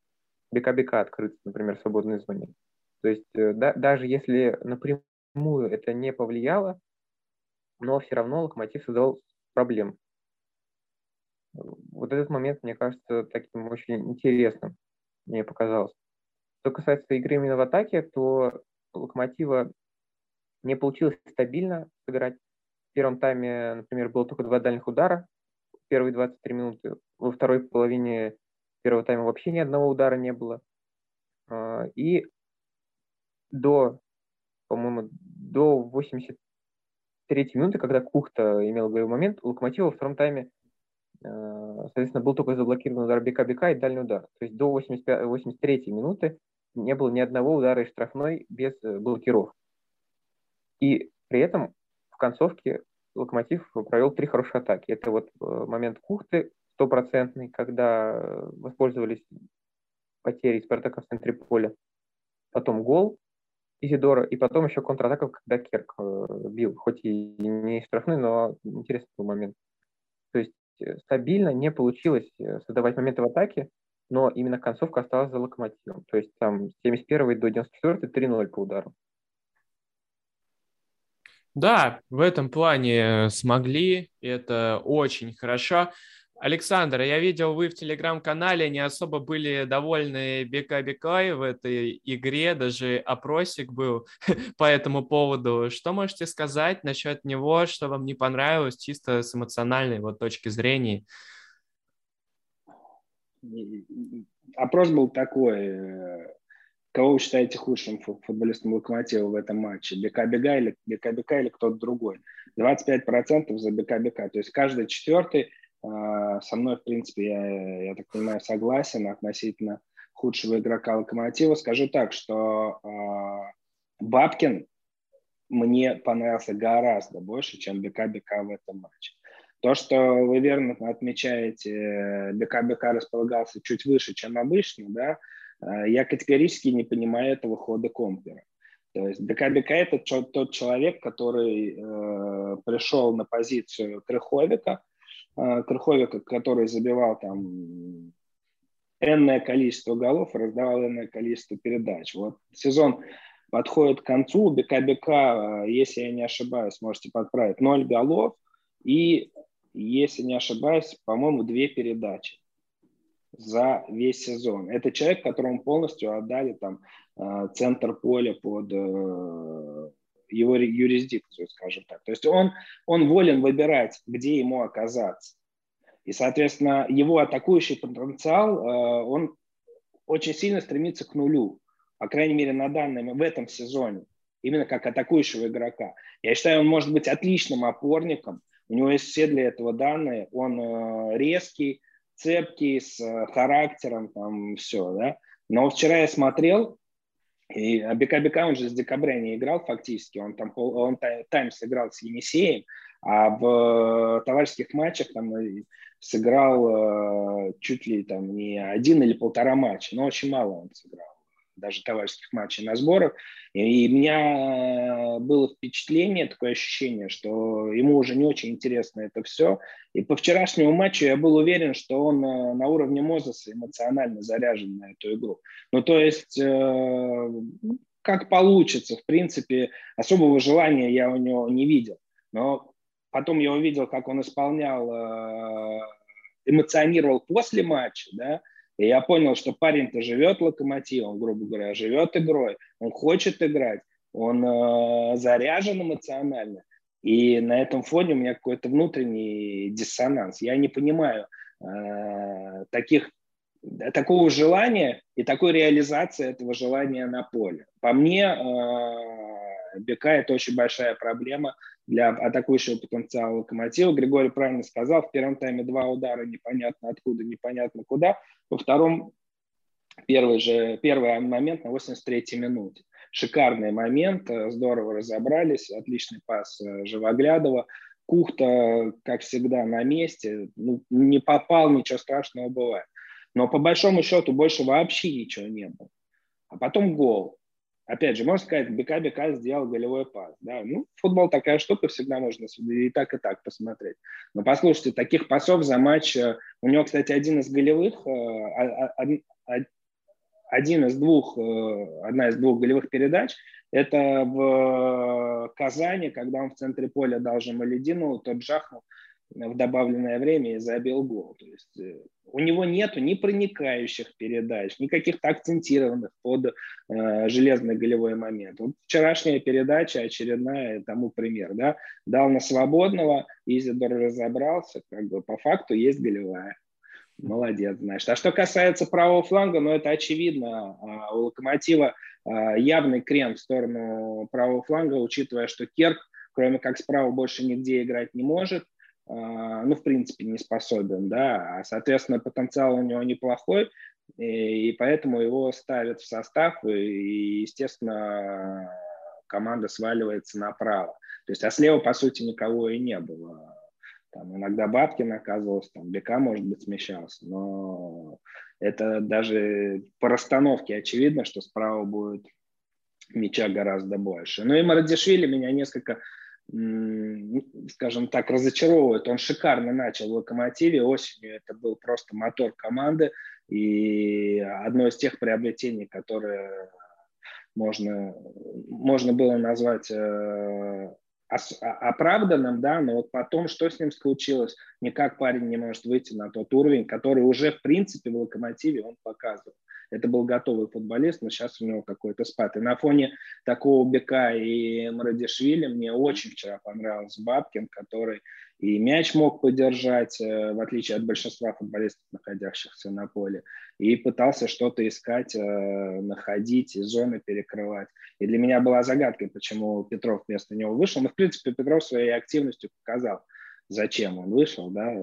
бека-бека открыться, например, в свободной зоне. То есть э, да, даже если напрямую это не повлияло, но все равно Локомотив создал проблем. Вот этот момент, мне кажется, таким очень интересным, мне показалось. Что касается игры именно в атаке, то Локомотива не получилось стабильно сыграть. В первом тайме, например, было только два дальних удара, первые 23 минуты. Во второй половине первого тайма вообще ни одного удара не было. А, и до, по-моему, до 83 минуты, когда Кухта имел голевой момент, у Локомотива во втором тайме, а, соответственно, был только заблокирован удар Бека-Бека и дальний удар. То есть до 85, 83 минуты не было ни одного удара из штрафной без э, блокировки. И при этом в концовке Локомотив провел три хорошие атаки. Это вот э, момент Кухты, стопроцентный, когда э, воспользовались потерей Спартака в центре поля. Потом гол Изидора, и потом еще контратака, когда Керк э, бил, хоть и не штрафной, но интересный был момент. То есть э, стабильно не получилось создавать моменты в атаке, но именно концовка осталась за локомотивом. То есть там с 71 до 94 3-0 по удару. Да, в этом плане смогли, это очень хорошо. Александр, я видел, вы в телеграм-канале не особо были довольны Бека Бекой в этой игре, даже опросик был [laughs] по этому поводу. Что можете сказать насчет него, что вам не понравилось чисто с эмоциональной вот точки зрения? Опрос был такой, э, кого вы считаете худшим футболистом Локомотива в этом матче? Бека Бега или Бека Бека или кто-то другой? 25% за Бека Бека, то есть каждый четвертый со мной, в принципе, я, я так понимаю, согласен относительно худшего игрока Локомотива. Скажу так, что э, Бабкин мне понравился гораздо больше, чем БК-БК в этом матче. То, что вы верно отмечаете, БК-БК располагался чуть выше, чем обычно, да, э, я категорически не понимаю этого хода Компера. То есть БК-БК – это тот человек, который э, пришел на позицию Крыховика, Крыховика, который забивал там энное количество голов, раздавал энное количество передач. Вот сезон подходит к концу, БК-БК, э, если я не ошибаюсь, можете подправить, 0 голов и, если не ошибаюсь, по-моему, две передачи за весь сезон. Это человек, которому полностью отдали там э, центр поля под его юрисдикцию, скажем так. То есть он, он волен выбирать, где ему оказаться. И, соответственно, его атакующий потенциал, э, он очень сильно стремится к нулю. По крайней мере, на данном, в этом сезоне. Именно как атакующего игрока. Я считаю, он может быть отличным опорником. У него есть все для этого данные. Он э, резкий, цепкий, с э, характером, там все, да. Но вчера я смотрел, и Бека Бека, он же с декабря не играл фактически, он там он тайм сыграл с Енисеем, а в товарищеских матчах там сыграл э, чуть ли там не один или полтора матча, но очень мало он сыграл даже товарищеских матчей на сборах. И, у меня было впечатление, такое ощущение, что ему уже не очень интересно это все. И по вчерашнему матчу я был уверен, что он э, на уровне Мозеса эмоционально заряжен на эту игру. Ну, то есть, э, как получится, в принципе, особого желания я у него не видел. Но потом я увидел, как он исполнял, э, эмоционировал после матча, да, и я понял, что парень-то живет локомотивом, грубо говоря, живет игрой, он хочет играть, он э, заряжен эмоционально. И на этом фоне у меня какой-то внутренний диссонанс. Я не понимаю э, таких, такого желания и такой реализации этого желания на поле. По мне, э, Бека – это очень большая проблема для атакующего потенциала Локомотива. Григорий правильно сказал, в первом тайме два удара непонятно откуда, непонятно куда. Во втором первый же первый момент на 83-й минуте. Шикарный момент, э, здорово разобрались, отличный пас э, Живоглядова. Кухта, как всегда, на месте. Ну, не попал, ничего страшного бывает. Но по большому счету больше вообще ничего не было. А потом гол. Опять же, можно сказать, БК БК сделал голевой пас. Да? Ну, футбол такая штука, всегда можно и так, и так посмотреть. Но послушайте, таких пасов за матч... Э, у него, кстати, один из голевых, э, один из двух, э, одна из двух голевых передач, это в Казани, когда он в центре поля дал Жамаледину, тот жахнул в добавленное время и забил гол. То есть у него нету ни проникающих передач, ни каких-то акцентированных под э, железный голевой момент. Вот вчерашняя передача очередная тому пример. Да? Дал на свободного, Изидор разобрался, как бы по факту есть голевая. Молодец, значит. А что касается правого фланга, ну это очевидно. А, у Локомотива а, явный крем в сторону правого фланга, учитывая, что Керк, кроме как справа, больше нигде играть не может – ну, в принципе, не способен, да, а, соответственно, потенциал у него неплохой, и, и поэтому его ставят в состав, и, естественно, команда сваливается направо. То есть, а слева, по сути, никого и не было. Там иногда Бабкин оказывался, там Бека, может быть, смещался, но это даже по расстановке очевидно, что справа будет мяча гораздо больше. Ну и Марадишвили меня несколько скажем так, разочаровывает. Он шикарно начал в «Локомотиве». Осенью это был просто мотор команды и одно из тех приобретений, которые можно, можно было назвать э, оправданным, да, но вот потом, что с ним случилось, никак парень не может выйти на тот уровень, который уже, в принципе, в «Локомотиве» он показывал. Это был готовый футболист, но сейчас у него какой-то спад. И на фоне такого Бека и Мрадишвили мне очень вчера понравился Бабкин, который и мяч мог подержать, э, в отличие от большинства футболистов, находящихся на поле, и пытался что-то искать, э, находить и зоны перекрывать. И для меня была загадкой, почему Петров вместо него вышел. Но, в принципе, Петров своей активностью показал, зачем он вышел. Да?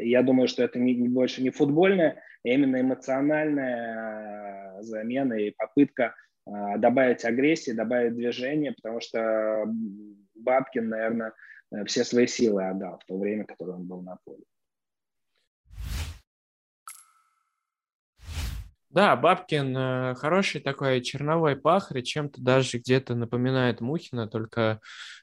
Я думаю, что это не, больше не футбольная, а именно эмоциональная э, замена и попытка э, добавить агрессии, добавить движения, потому что Бабкин, наверное, э, все свои силы отдал в то время, которое он был на поле. Да, Бабкин хороший такой черновой пахарь, чем-то даже где-то напоминает Мухина, только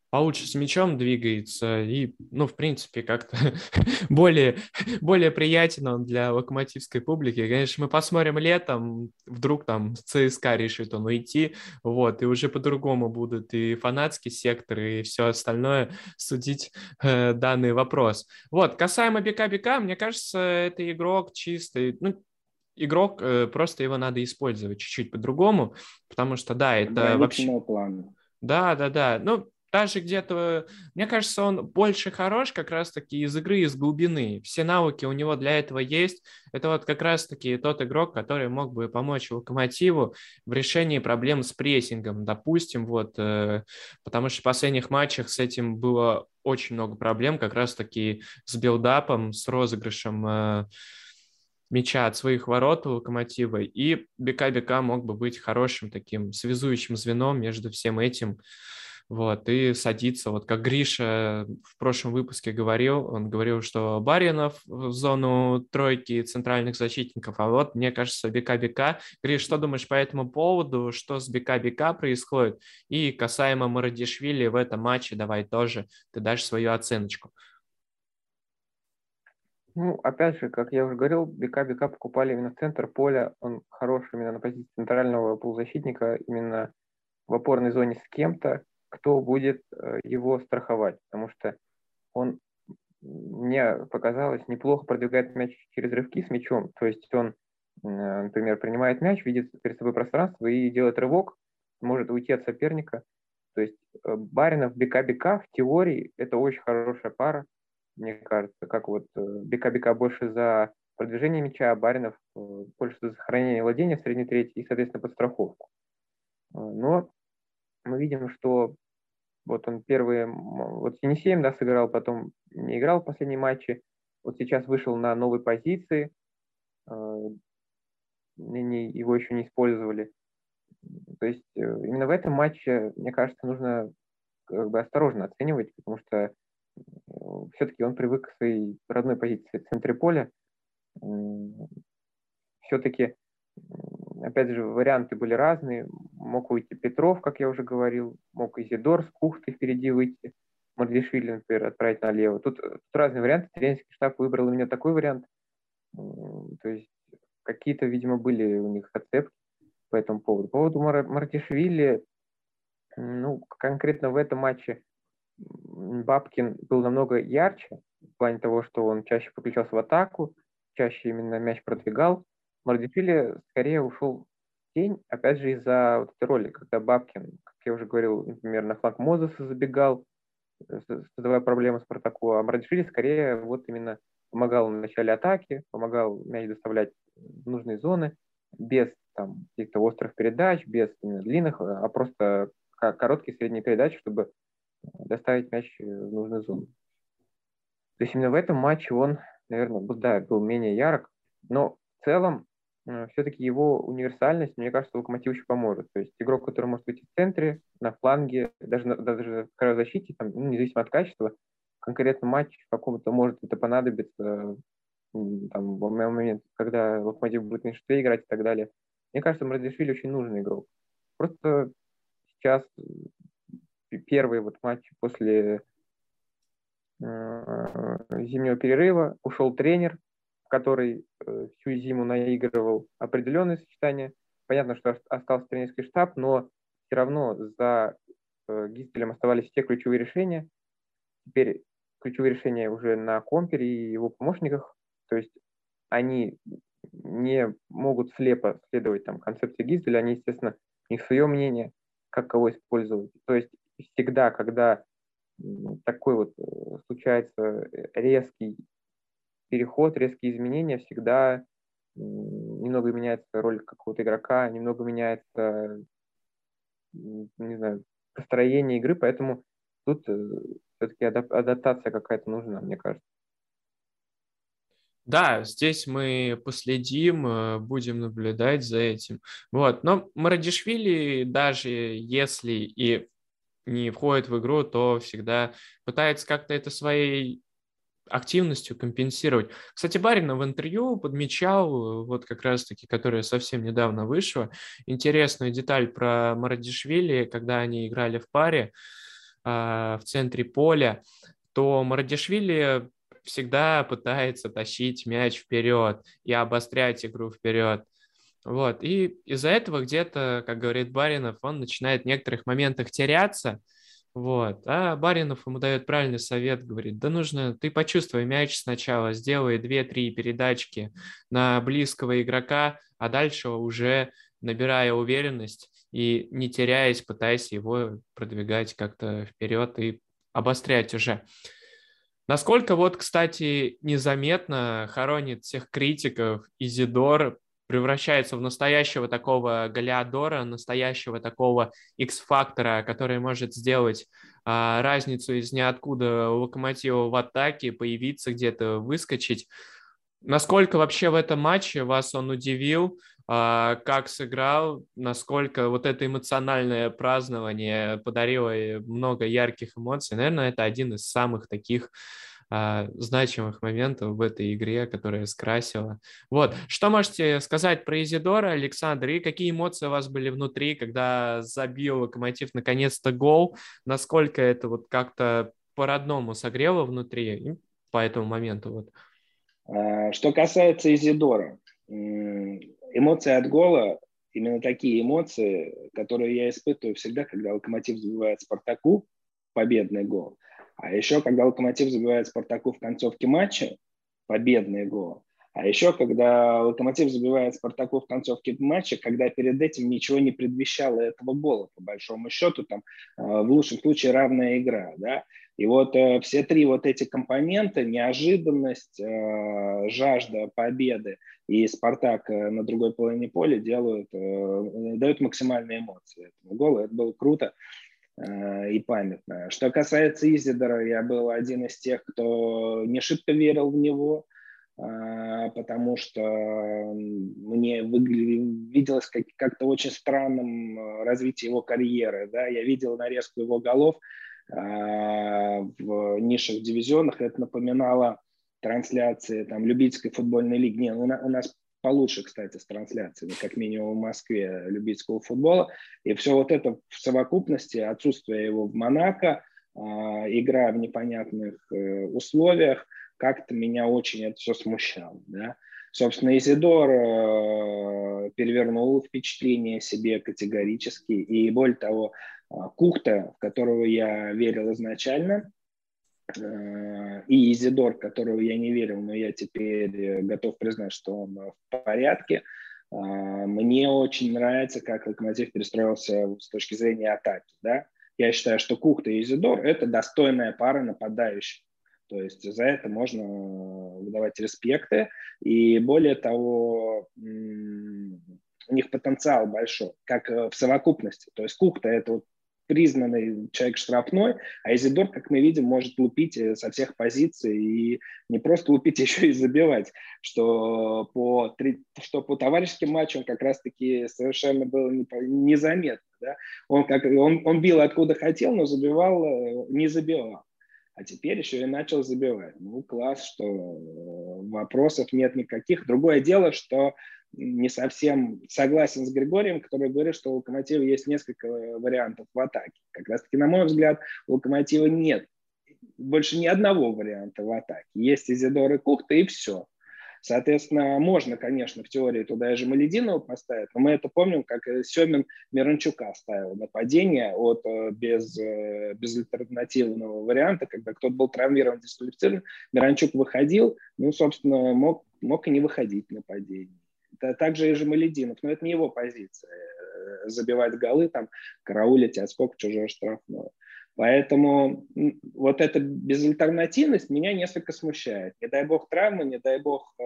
получше с мячом двигается и, ну, в принципе, как-то [laughs] более, более приятен он для локомотивской публики. Конечно, мы посмотрим летом, вдруг там ЦСКА решит он уйти, вот, и уже по-другому будут и фанатский сектор, и все остальное судить э, данный вопрос. Вот, касаемо БК-БК, мне кажется, это игрок чистый, ну, игрок, э, просто его надо использовать чуть-чуть по-другому, потому что, да, это вообще... Плана. Да, да, да. Ну, даже где-то, мне кажется, он больше хорош как раз-таки из игры, из глубины. Все навыки у него для этого есть. Это вот как раз-таки тот игрок, который мог бы помочь Локомотиву в решении проблем с прессингом, допустим, вот, э, потому что в последних матчах с этим было очень много проблем, как раз-таки с build-up ом, с розыгрышем э, мяча от своих ворот у Локомотива, и Бека-Бека мог бы быть хорошим таким связующим звеном между всем этим. вот, и садиться, вот как Гриша в прошлом выпуске говорил, он говорил, что Баринов в зону тройки центральных защитников, а вот, мне кажется, Бека-Бека. Гриш, что думаешь по этому поводу, что с Бека-Бека происходит? И касаемо Марадишвили в этом матче, давай тоже ты дашь свою оценочку. Ну, опять же, как я уже говорил, Бека Бека покупали именно в центр поля. Он хороший именно на позиции центрального полузащитника, именно в опорной зоне с кем-то, кто будет э, его страховать, потому что он, мне показалось, неплохо продвигает мяч через рывки с мячом, то есть он, например, принимает мяч, видит перед собой пространство и делает рывок, может уйти от соперника, то есть э, Баринов, Бека-Бека в теории это очень хорошая пара, мне кажется, как вот э, Бека-Бека больше за продвижение мяча, а Баринов больше за сохранение владения в средней трети и, соответственно, подстраховку. Но мы видим, что вот он первый, вот с Енисеем, да, сыграл, потом не играл в последние матчи, вот сейчас вышел на новой позиции, э, его еще не использовали. То есть э, именно в этом матче, мне кажется, нужно как бы осторожно оценивать, потому что э, все-таки он привык к своей родной позиции в центре поля. Все-таки Опять же, варианты были разные. Мог выйти Петров, как я уже говорил, мог Изидор с Кухтой впереди выйти, Мордвишвили, например, отправить налево. Тут, тут разные варианты. Тренерский штаб выбрал именно такой вариант. То есть какие-то, видимо, были у них зацепки по этому поводу. По поводу Мар Мартишвили, ну, конкретно в этом матче Бабкин был намного ярче в плане того, что он чаще подключался в атаку, чаще именно мяч продвигал. Мардишвили скорее ушел в тень, опять же, из-за вот этой роли, когда Бабкин, как я уже говорил, например, на фланг Мозеса забегал, э, создавая проблемы Спартаку, а Мардишвили скорее вот именно помогал в начале атаки, помогал мяч доставлять в нужные зоны, без там каких-то острых передач, без длинных, а просто короткие средние передачи, чтобы доставить мяч в нужную зону. То есть именно в этом матче он, наверное, да, был менее ярок, но в целом Э, все-таки его универсальность, мне кажется, Локомотив еще поможет. То есть игрок, который может быть в центре, на фланге, даже, даже в защите, там, ну, независимо от качества, конкретно матч какому-то может это понадобиться там, в момент, когда Локомотив будет на шесте играть и так далее. Мне кажется, Мрадишвили очень нужный игрок. Просто сейчас первый вот матч после э, зимнего перерыва ушел тренер, который э, всю зиму наигрывал определенные сочетания. Понятно, что остался тренерский штаб, но все равно за э, Гистелем оставались все ключевые решения. Теперь ключевые решения уже на Компере и его помощниках. То есть они не могут слепо следовать там, концепции Гизеля, они, естественно, у свое мнение, как кого использовать. То есть всегда, когда такой вот э, случается резкий переход, резкие изменения всегда немного меняется роль какого-то игрока, немного меняется, не знаю, построение игры, поэтому тут э, все-таки адаптация какая-то нужна, мне кажется. Да, здесь мы последим, э, будем наблюдать за этим. Вот, но Марадишвили, даже если и не входит в игру, то всегда пытается как-то это своей активностью компенсировать. Кстати, Барина в интервью подмечал, вот как раз-таки, которая совсем недавно вышла, интересную деталь про Марадишвили, когда они играли в паре э, в центре поля, то Марадишвили всегда пытается тащить мяч вперед и обострять игру вперед. Вот, и из-за этого где-то, как говорит Баринов, он начинает в некоторых моментах теряться – вот. А Баринов ему дает правильный совет, говорит, да нужно, ты почувствуй мяч сначала, сделай 2-3 передачки на близкого игрока, а дальше уже набирая уверенность и не теряясь, пытаясь его продвигать как-то вперед и обострять уже. Насколько вот, кстати, незаметно хоронит всех критиков Изидор превращается в настоящего такого Галиадора, настоящего такого X-фактора, который может сделать а, разницу из ниоткуда локомотива в атаке, появиться где-то, выскочить. Насколько вообще в этом матче вас он удивил? а, как сыграл, насколько вот это эмоциональное празднование подарило много ярких эмоций. Наверное, это один из самых таких а, значимых моментов в этой игре, которая скрасила. Вот, что можете сказать про Изидора, Александр, и какие эмоции у вас были внутри, когда забил Локомотив наконец-то гол, насколько это вот как-то по-родному согрело внутри по этому моменту? Вот. А, что касается Изидора, эмоции от гола, именно такие эмоции, которые я испытываю всегда, когда Локомотив забивает Спартаку победный гол, а еще, когда Локомотив забивает Спартаку в концовке матча, победный гол. А еще, когда Локомотив забивает Спартаку в концовке матча, когда перед этим ничего не предвещало этого гола, по большому счету, там э, в лучшем случае равная игра, да. И вот э, все три вот эти компонента, неожиданность, э, жажда победы и Спартак на другой половине поля делают, дают максимальные эмоции этому голу. Это было круто. Э, и памятная. Что касается Изидора, я был один из тех, кто не шибко верил в него, э, потому что мне виделось как-то очень странным э, развитие его карьеры. Да? Я видел нарезку его голов в низших дивизионах. Это напоминало трансляции там, любительской футбольной лиги. Не, у нас получше, кстати, с трансляциями, как минимум в Москве, любительского футбола. И все вот это в совокупности, отсутствие его в Монако, а, игра в непонятных э, условиях, как-то меня очень это все смущало. Да? Собственно, Изидор э, перевернул впечатление себе категорически. И более того, а, Кухта, в которого я верил изначально, и Изидор, которого я не верил, но я теперь э, готов признать, что он в порядке. Э, мне очень нравится, как Локомотив перестроился с точки зрения атаки. Да? Я считаю, что Кухта и Изидор – это достойная пара нападающих. То есть за это можно выдавать респекты. И более того, у них потенциал большой, как в совокупности. То есть Кухта – это вот признанный человек штрафной, а Изидор, как мы видим, может лупить э, со всех позиций и не просто лупить, [laughs] еще и забивать, что по, что по товарищеским матчам как раз-таки совершенно было незаметно. Да? Он, как, он, он бил откуда хотел, но забивал, э, не забивал. А теперь еще и начал забивать. Ну, класс, что э, вопросов нет никаких. Другое дело, что не совсем согласен с Григорием, который говорит, что у Локомотива есть несколько вариантов в атаке. Как раз таки, на мой взгляд, у Локомотива нет больше ни одного варианта в атаке. Есть Изидор и Кухта, и все. Соответственно, можно, конечно, в теории туда и Жемалединова поставить, но мы это помним, как Семин Миранчука ставил нападение от э, без, э, безальтернативного варианта, когда кто-то был травмирован, дисквалифицирован, Миранчук выходил, ну, собственно, мог, мог и не выходить нападение. Также и Жемалединов, но это не его позиция. Э, забивать голы, там, караулить отскок чужое штрафное. Поэтому вот эта безальтернативность меня несколько смущает. Не дай бог травмы, не дай бог э,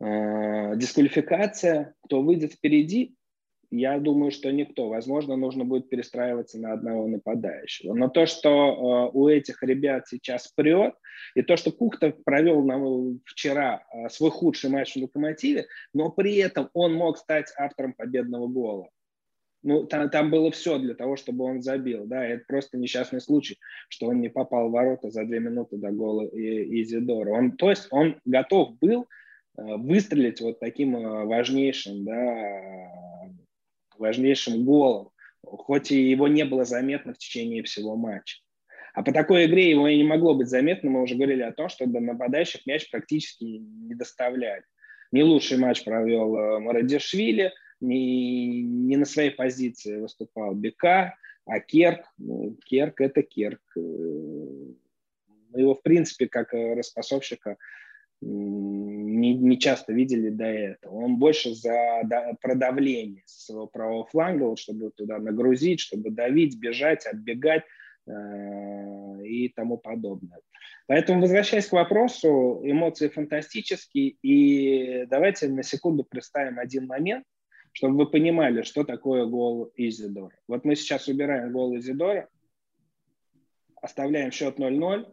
э, дисквалификация, кто выйдет впереди, я думаю, что никто. Возможно, нужно будет перестраиваться на одного нападающего. Но то, что э, у этих ребят сейчас прет, и то, что Кухта провел на, вчера э, свой худший матч в «Локомотиве», но при этом он мог стать автором победного гола. Ну, там, там было все для того, чтобы он забил. Да, это просто несчастный случай, что он не попал в ворота за две минуты до гола Изидора. Он, то есть он готов был э, выстрелить вот таким э, важнейшим да, важнейшим голом, хоть и его не было заметно в течение всего матча. А по такой игре его и не могло быть заметно. Мы уже говорили о том, что до нападающих мяч практически не доставляли. Не лучший матч провел э, Марадишвили, не, не на своей позиции выступал Бека, а Керк, ну, Керк это Керк. Э, мы его, в принципе, как э, распасовщика не, не часто видели до этого. Он больше за продавление своего правого фланга, вот, чтобы туда нагрузить, чтобы давить, бежать, отбегать э, и тому подобное. Поэтому, возвращаясь к вопросу, эмоции фантастические. И давайте на секунду представим один момент, чтобы вы понимали, что такое гол Изидора. Вот мы сейчас убираем гол Изидора, оставляем счет 0-0,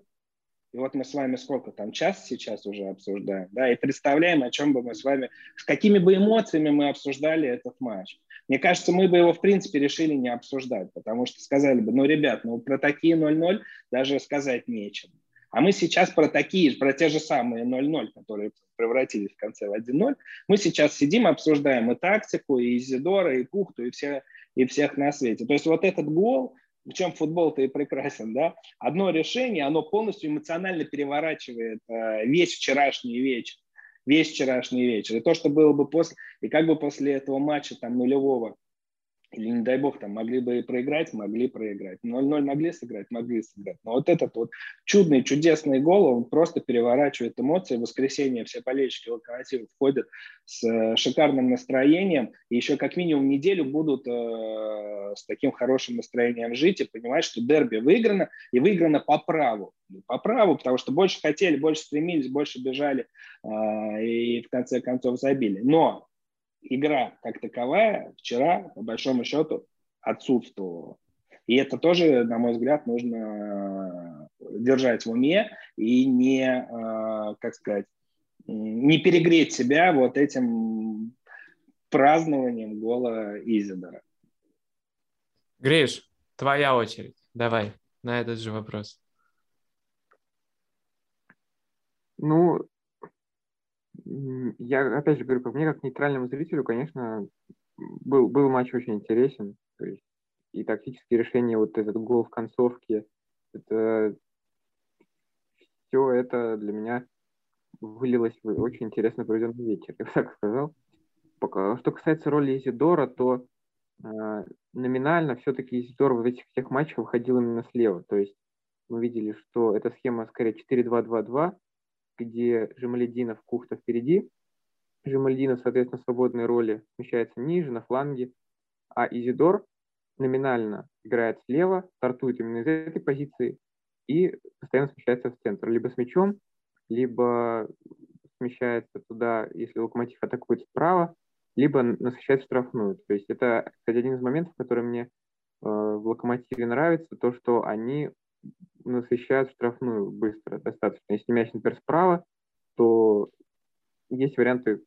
И вот мы с вами сколько там, час сейчас уже обсуждаем, да, и представляем, о чем бы мы с вами, с какими бы эмоциями мы обсуждали этот матч. Мне кажется, мы бы его, в принципе, решили не обсуждать, потому что сказали бы, ну, ребят, ну, про такие 0-0 даже сказать нечего. А мы сейчас про такие, про те же самые 0-0, которые превратились в конце в 1-0, мы сейчас сидим, обсуждаем и тактику, и Изидора, и Кухту, и, все, и всех на свете. То есть вот этот гол, чем футбол-то и прекрасен, да, одно решение, оно полностью эмоционально переворачивает э, весь вчерашний вечер, весь вчерашний вечер. И то, что было бы после, и как бы после этого матча там нулевого или, не дай бог, там могли бы и проиграть, могли проиграть. 0-0 могли сыграть, могли сыграть. Но вот этот вот чудный, чудесный гол, он просто переворачивает эмоции. В воскресенье все болельщики Локомотива входят с э, шикарным настроением. И еще как минимум неделю будут э, с таким хорошим настроением жить и понимать, что дерби выиграно, и выиграно по праву. По праву, потому что больше хотели, больше стремились, больше бежали э, и в конце концов забили. Но игра как таковая вчера, по большому счету, отсутствовала. И это тоже, на мой взгляд, нужно э, держать в уме и не, э, как сказать, не перегреть себя вот этим празднованием гола Изидора. Гриш, твоя очередь. Давай на этот же вопрос. Ну, я опять же говорю, как мне как нейтральному зрителю, конечно, был, был матч очень интересен. То есть и тактические решения, вот этот гол в концовке, это все это для меня вылилось в очень интересно проведенный вечер, я бы так сказал. Пока, что касается роли Изидора, то э, номинально все-таки Изидор в этих всех матчах выходил именно слева. То есть мы видели, что эта схема скорее 4-2-2-2, где Жемалединов, Кухта впереди. Жемалединов, соответственно, в свободной роли смещается ниже, на фланге, а Изидор номинально играет слева, стартует именно из этой позиции и постоянно смещается в центр. Либо с мячом, либо смещается туда, если локомотив атакует справа, либо насыщает штрафную. То есть это, кстати, один из моментов, который мне э, в локомотиве нравится, то, что они насыщают штрафную быстро достаточно. Если мяч, например, справа, то есть варианты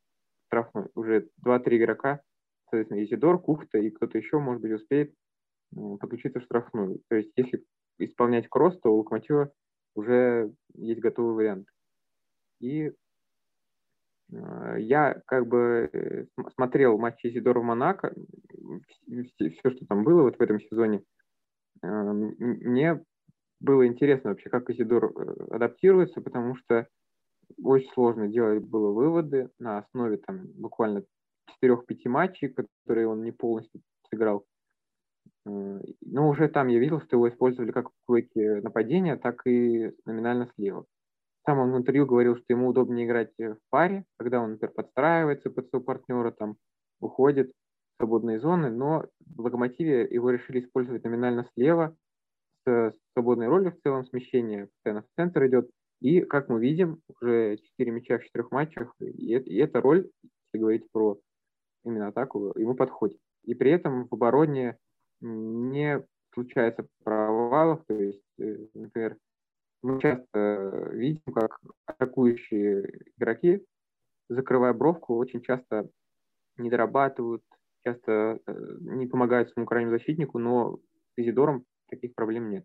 штрафной. Уже 2-3 игрока, соответственно, Изидор, Кухта и кто-то еще, может быть, успеет подключиться в штрафную. То есть если исполнять кросс, то у Локомотива уже есть готовый вариант. И э, я как бы э, смотрел матч Изидора в Монако, все, что там было вот в этом сезоне. Э, мне было интересно вообще, как Изидор э, адаптируется, потому что очень сложно делать было выводы на основе там буквально 4-5 матчей, которые он не полностью сыграл. Э, но уже там я видел, что его использовали как в плейке нападения, так и номинально слева. Сам он в интервью говорил, что ему удобнее играть в паре, когда он, например, подстраивается под своего партнера, там, уходит в свободные зоны, но в Локомотиве его решили использовать номинально слева, с свободной ролью в целом смещение постоянно в центр идет. И, как мы видим, уже 4 мяча в 4 матчах, и, и эта роль, если говорить про именно атаку, ему подходит. И при этом в обороне не случается провалов, то есть, э, например, мы часто видим, как атакующие игроки, закрывая бровку, очень часто не дорабатывают, часто э, не помогают своему крайнему защитнику, но с Изидором таких проблем нет.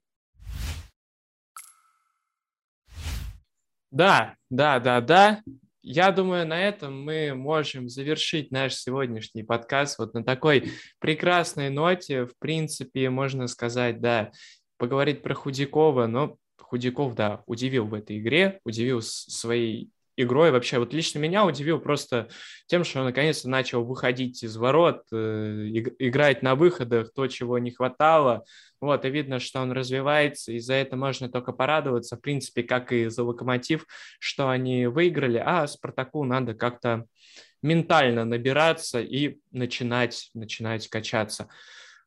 Да, да, да, да. Я думаю, на этом мы можем завершить наш сегодняшний подкаст вот на такой прекрасной ноте. В принципе, можно сказать, да, поговорить про Худякова, но Худяков, да, удивил в этой игре, удивил своей игрой. Вообще, вот лично меня удивил просто тем, что он наконец-то начал выходить из ворот, э, играть на выходах, то, чего не хватало. Вот, и видно, что он развивается, и за это можно только порадоваться, в принципе, как и за Локомотив, что они выиграли, а Спартаку надо как-то ментально набираться и начинать, начинать качаться.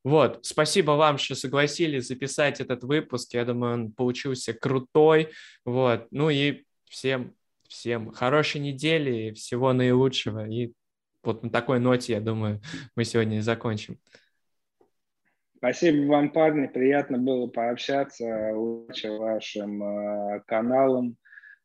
Вот, спасибо вам, что согласились записать этот выпуск. Я думаю, он получился крутой. Вот, ну и всем Всем хорошей недели, всего наилучшего. И вот на такой ноте, я думаю, мы сегодня и закончим. Спасибо вам, парни. Приятно было пообщаться. Удачи вашим э, каналам.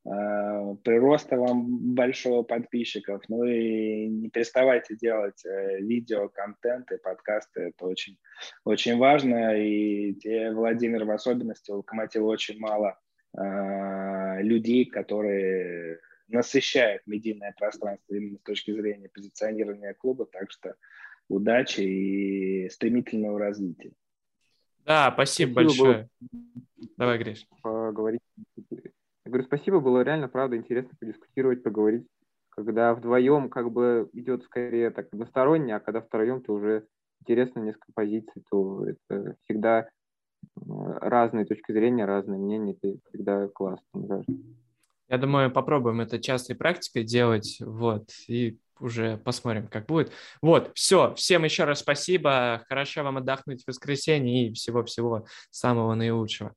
Э, прироста вам большого подписчиков. Ну и не переставайте делать э, видео, контент и подкасты. Это очень, очень важно. И те, Владимир, в особенности, у Локомотива очень мало людей, которые насыщают медийное пространство именно с точки зрения позиционирования клуба. Так что удачи и стремительного развития. Да, спасибо, спасибо большое. Было... Давай, Гриш. Поговорить я говорю, спасибо, было реально, правда, интересно подискутировать, поговорить, когда вдвоем как бы идет скорее так односторонне, а когда втроем, то уже интересно несколько позиций, то это всегда разные точки зрения, разные мнения, это всегда классно, мне Я думаю, попробуем это частой практикой делать, вот, и уже посмотрим, как будет. Вот, все, всем еще раз спасибо, хорошо вам отдохнуть в воскресенье и всего-всего самого наилучшего.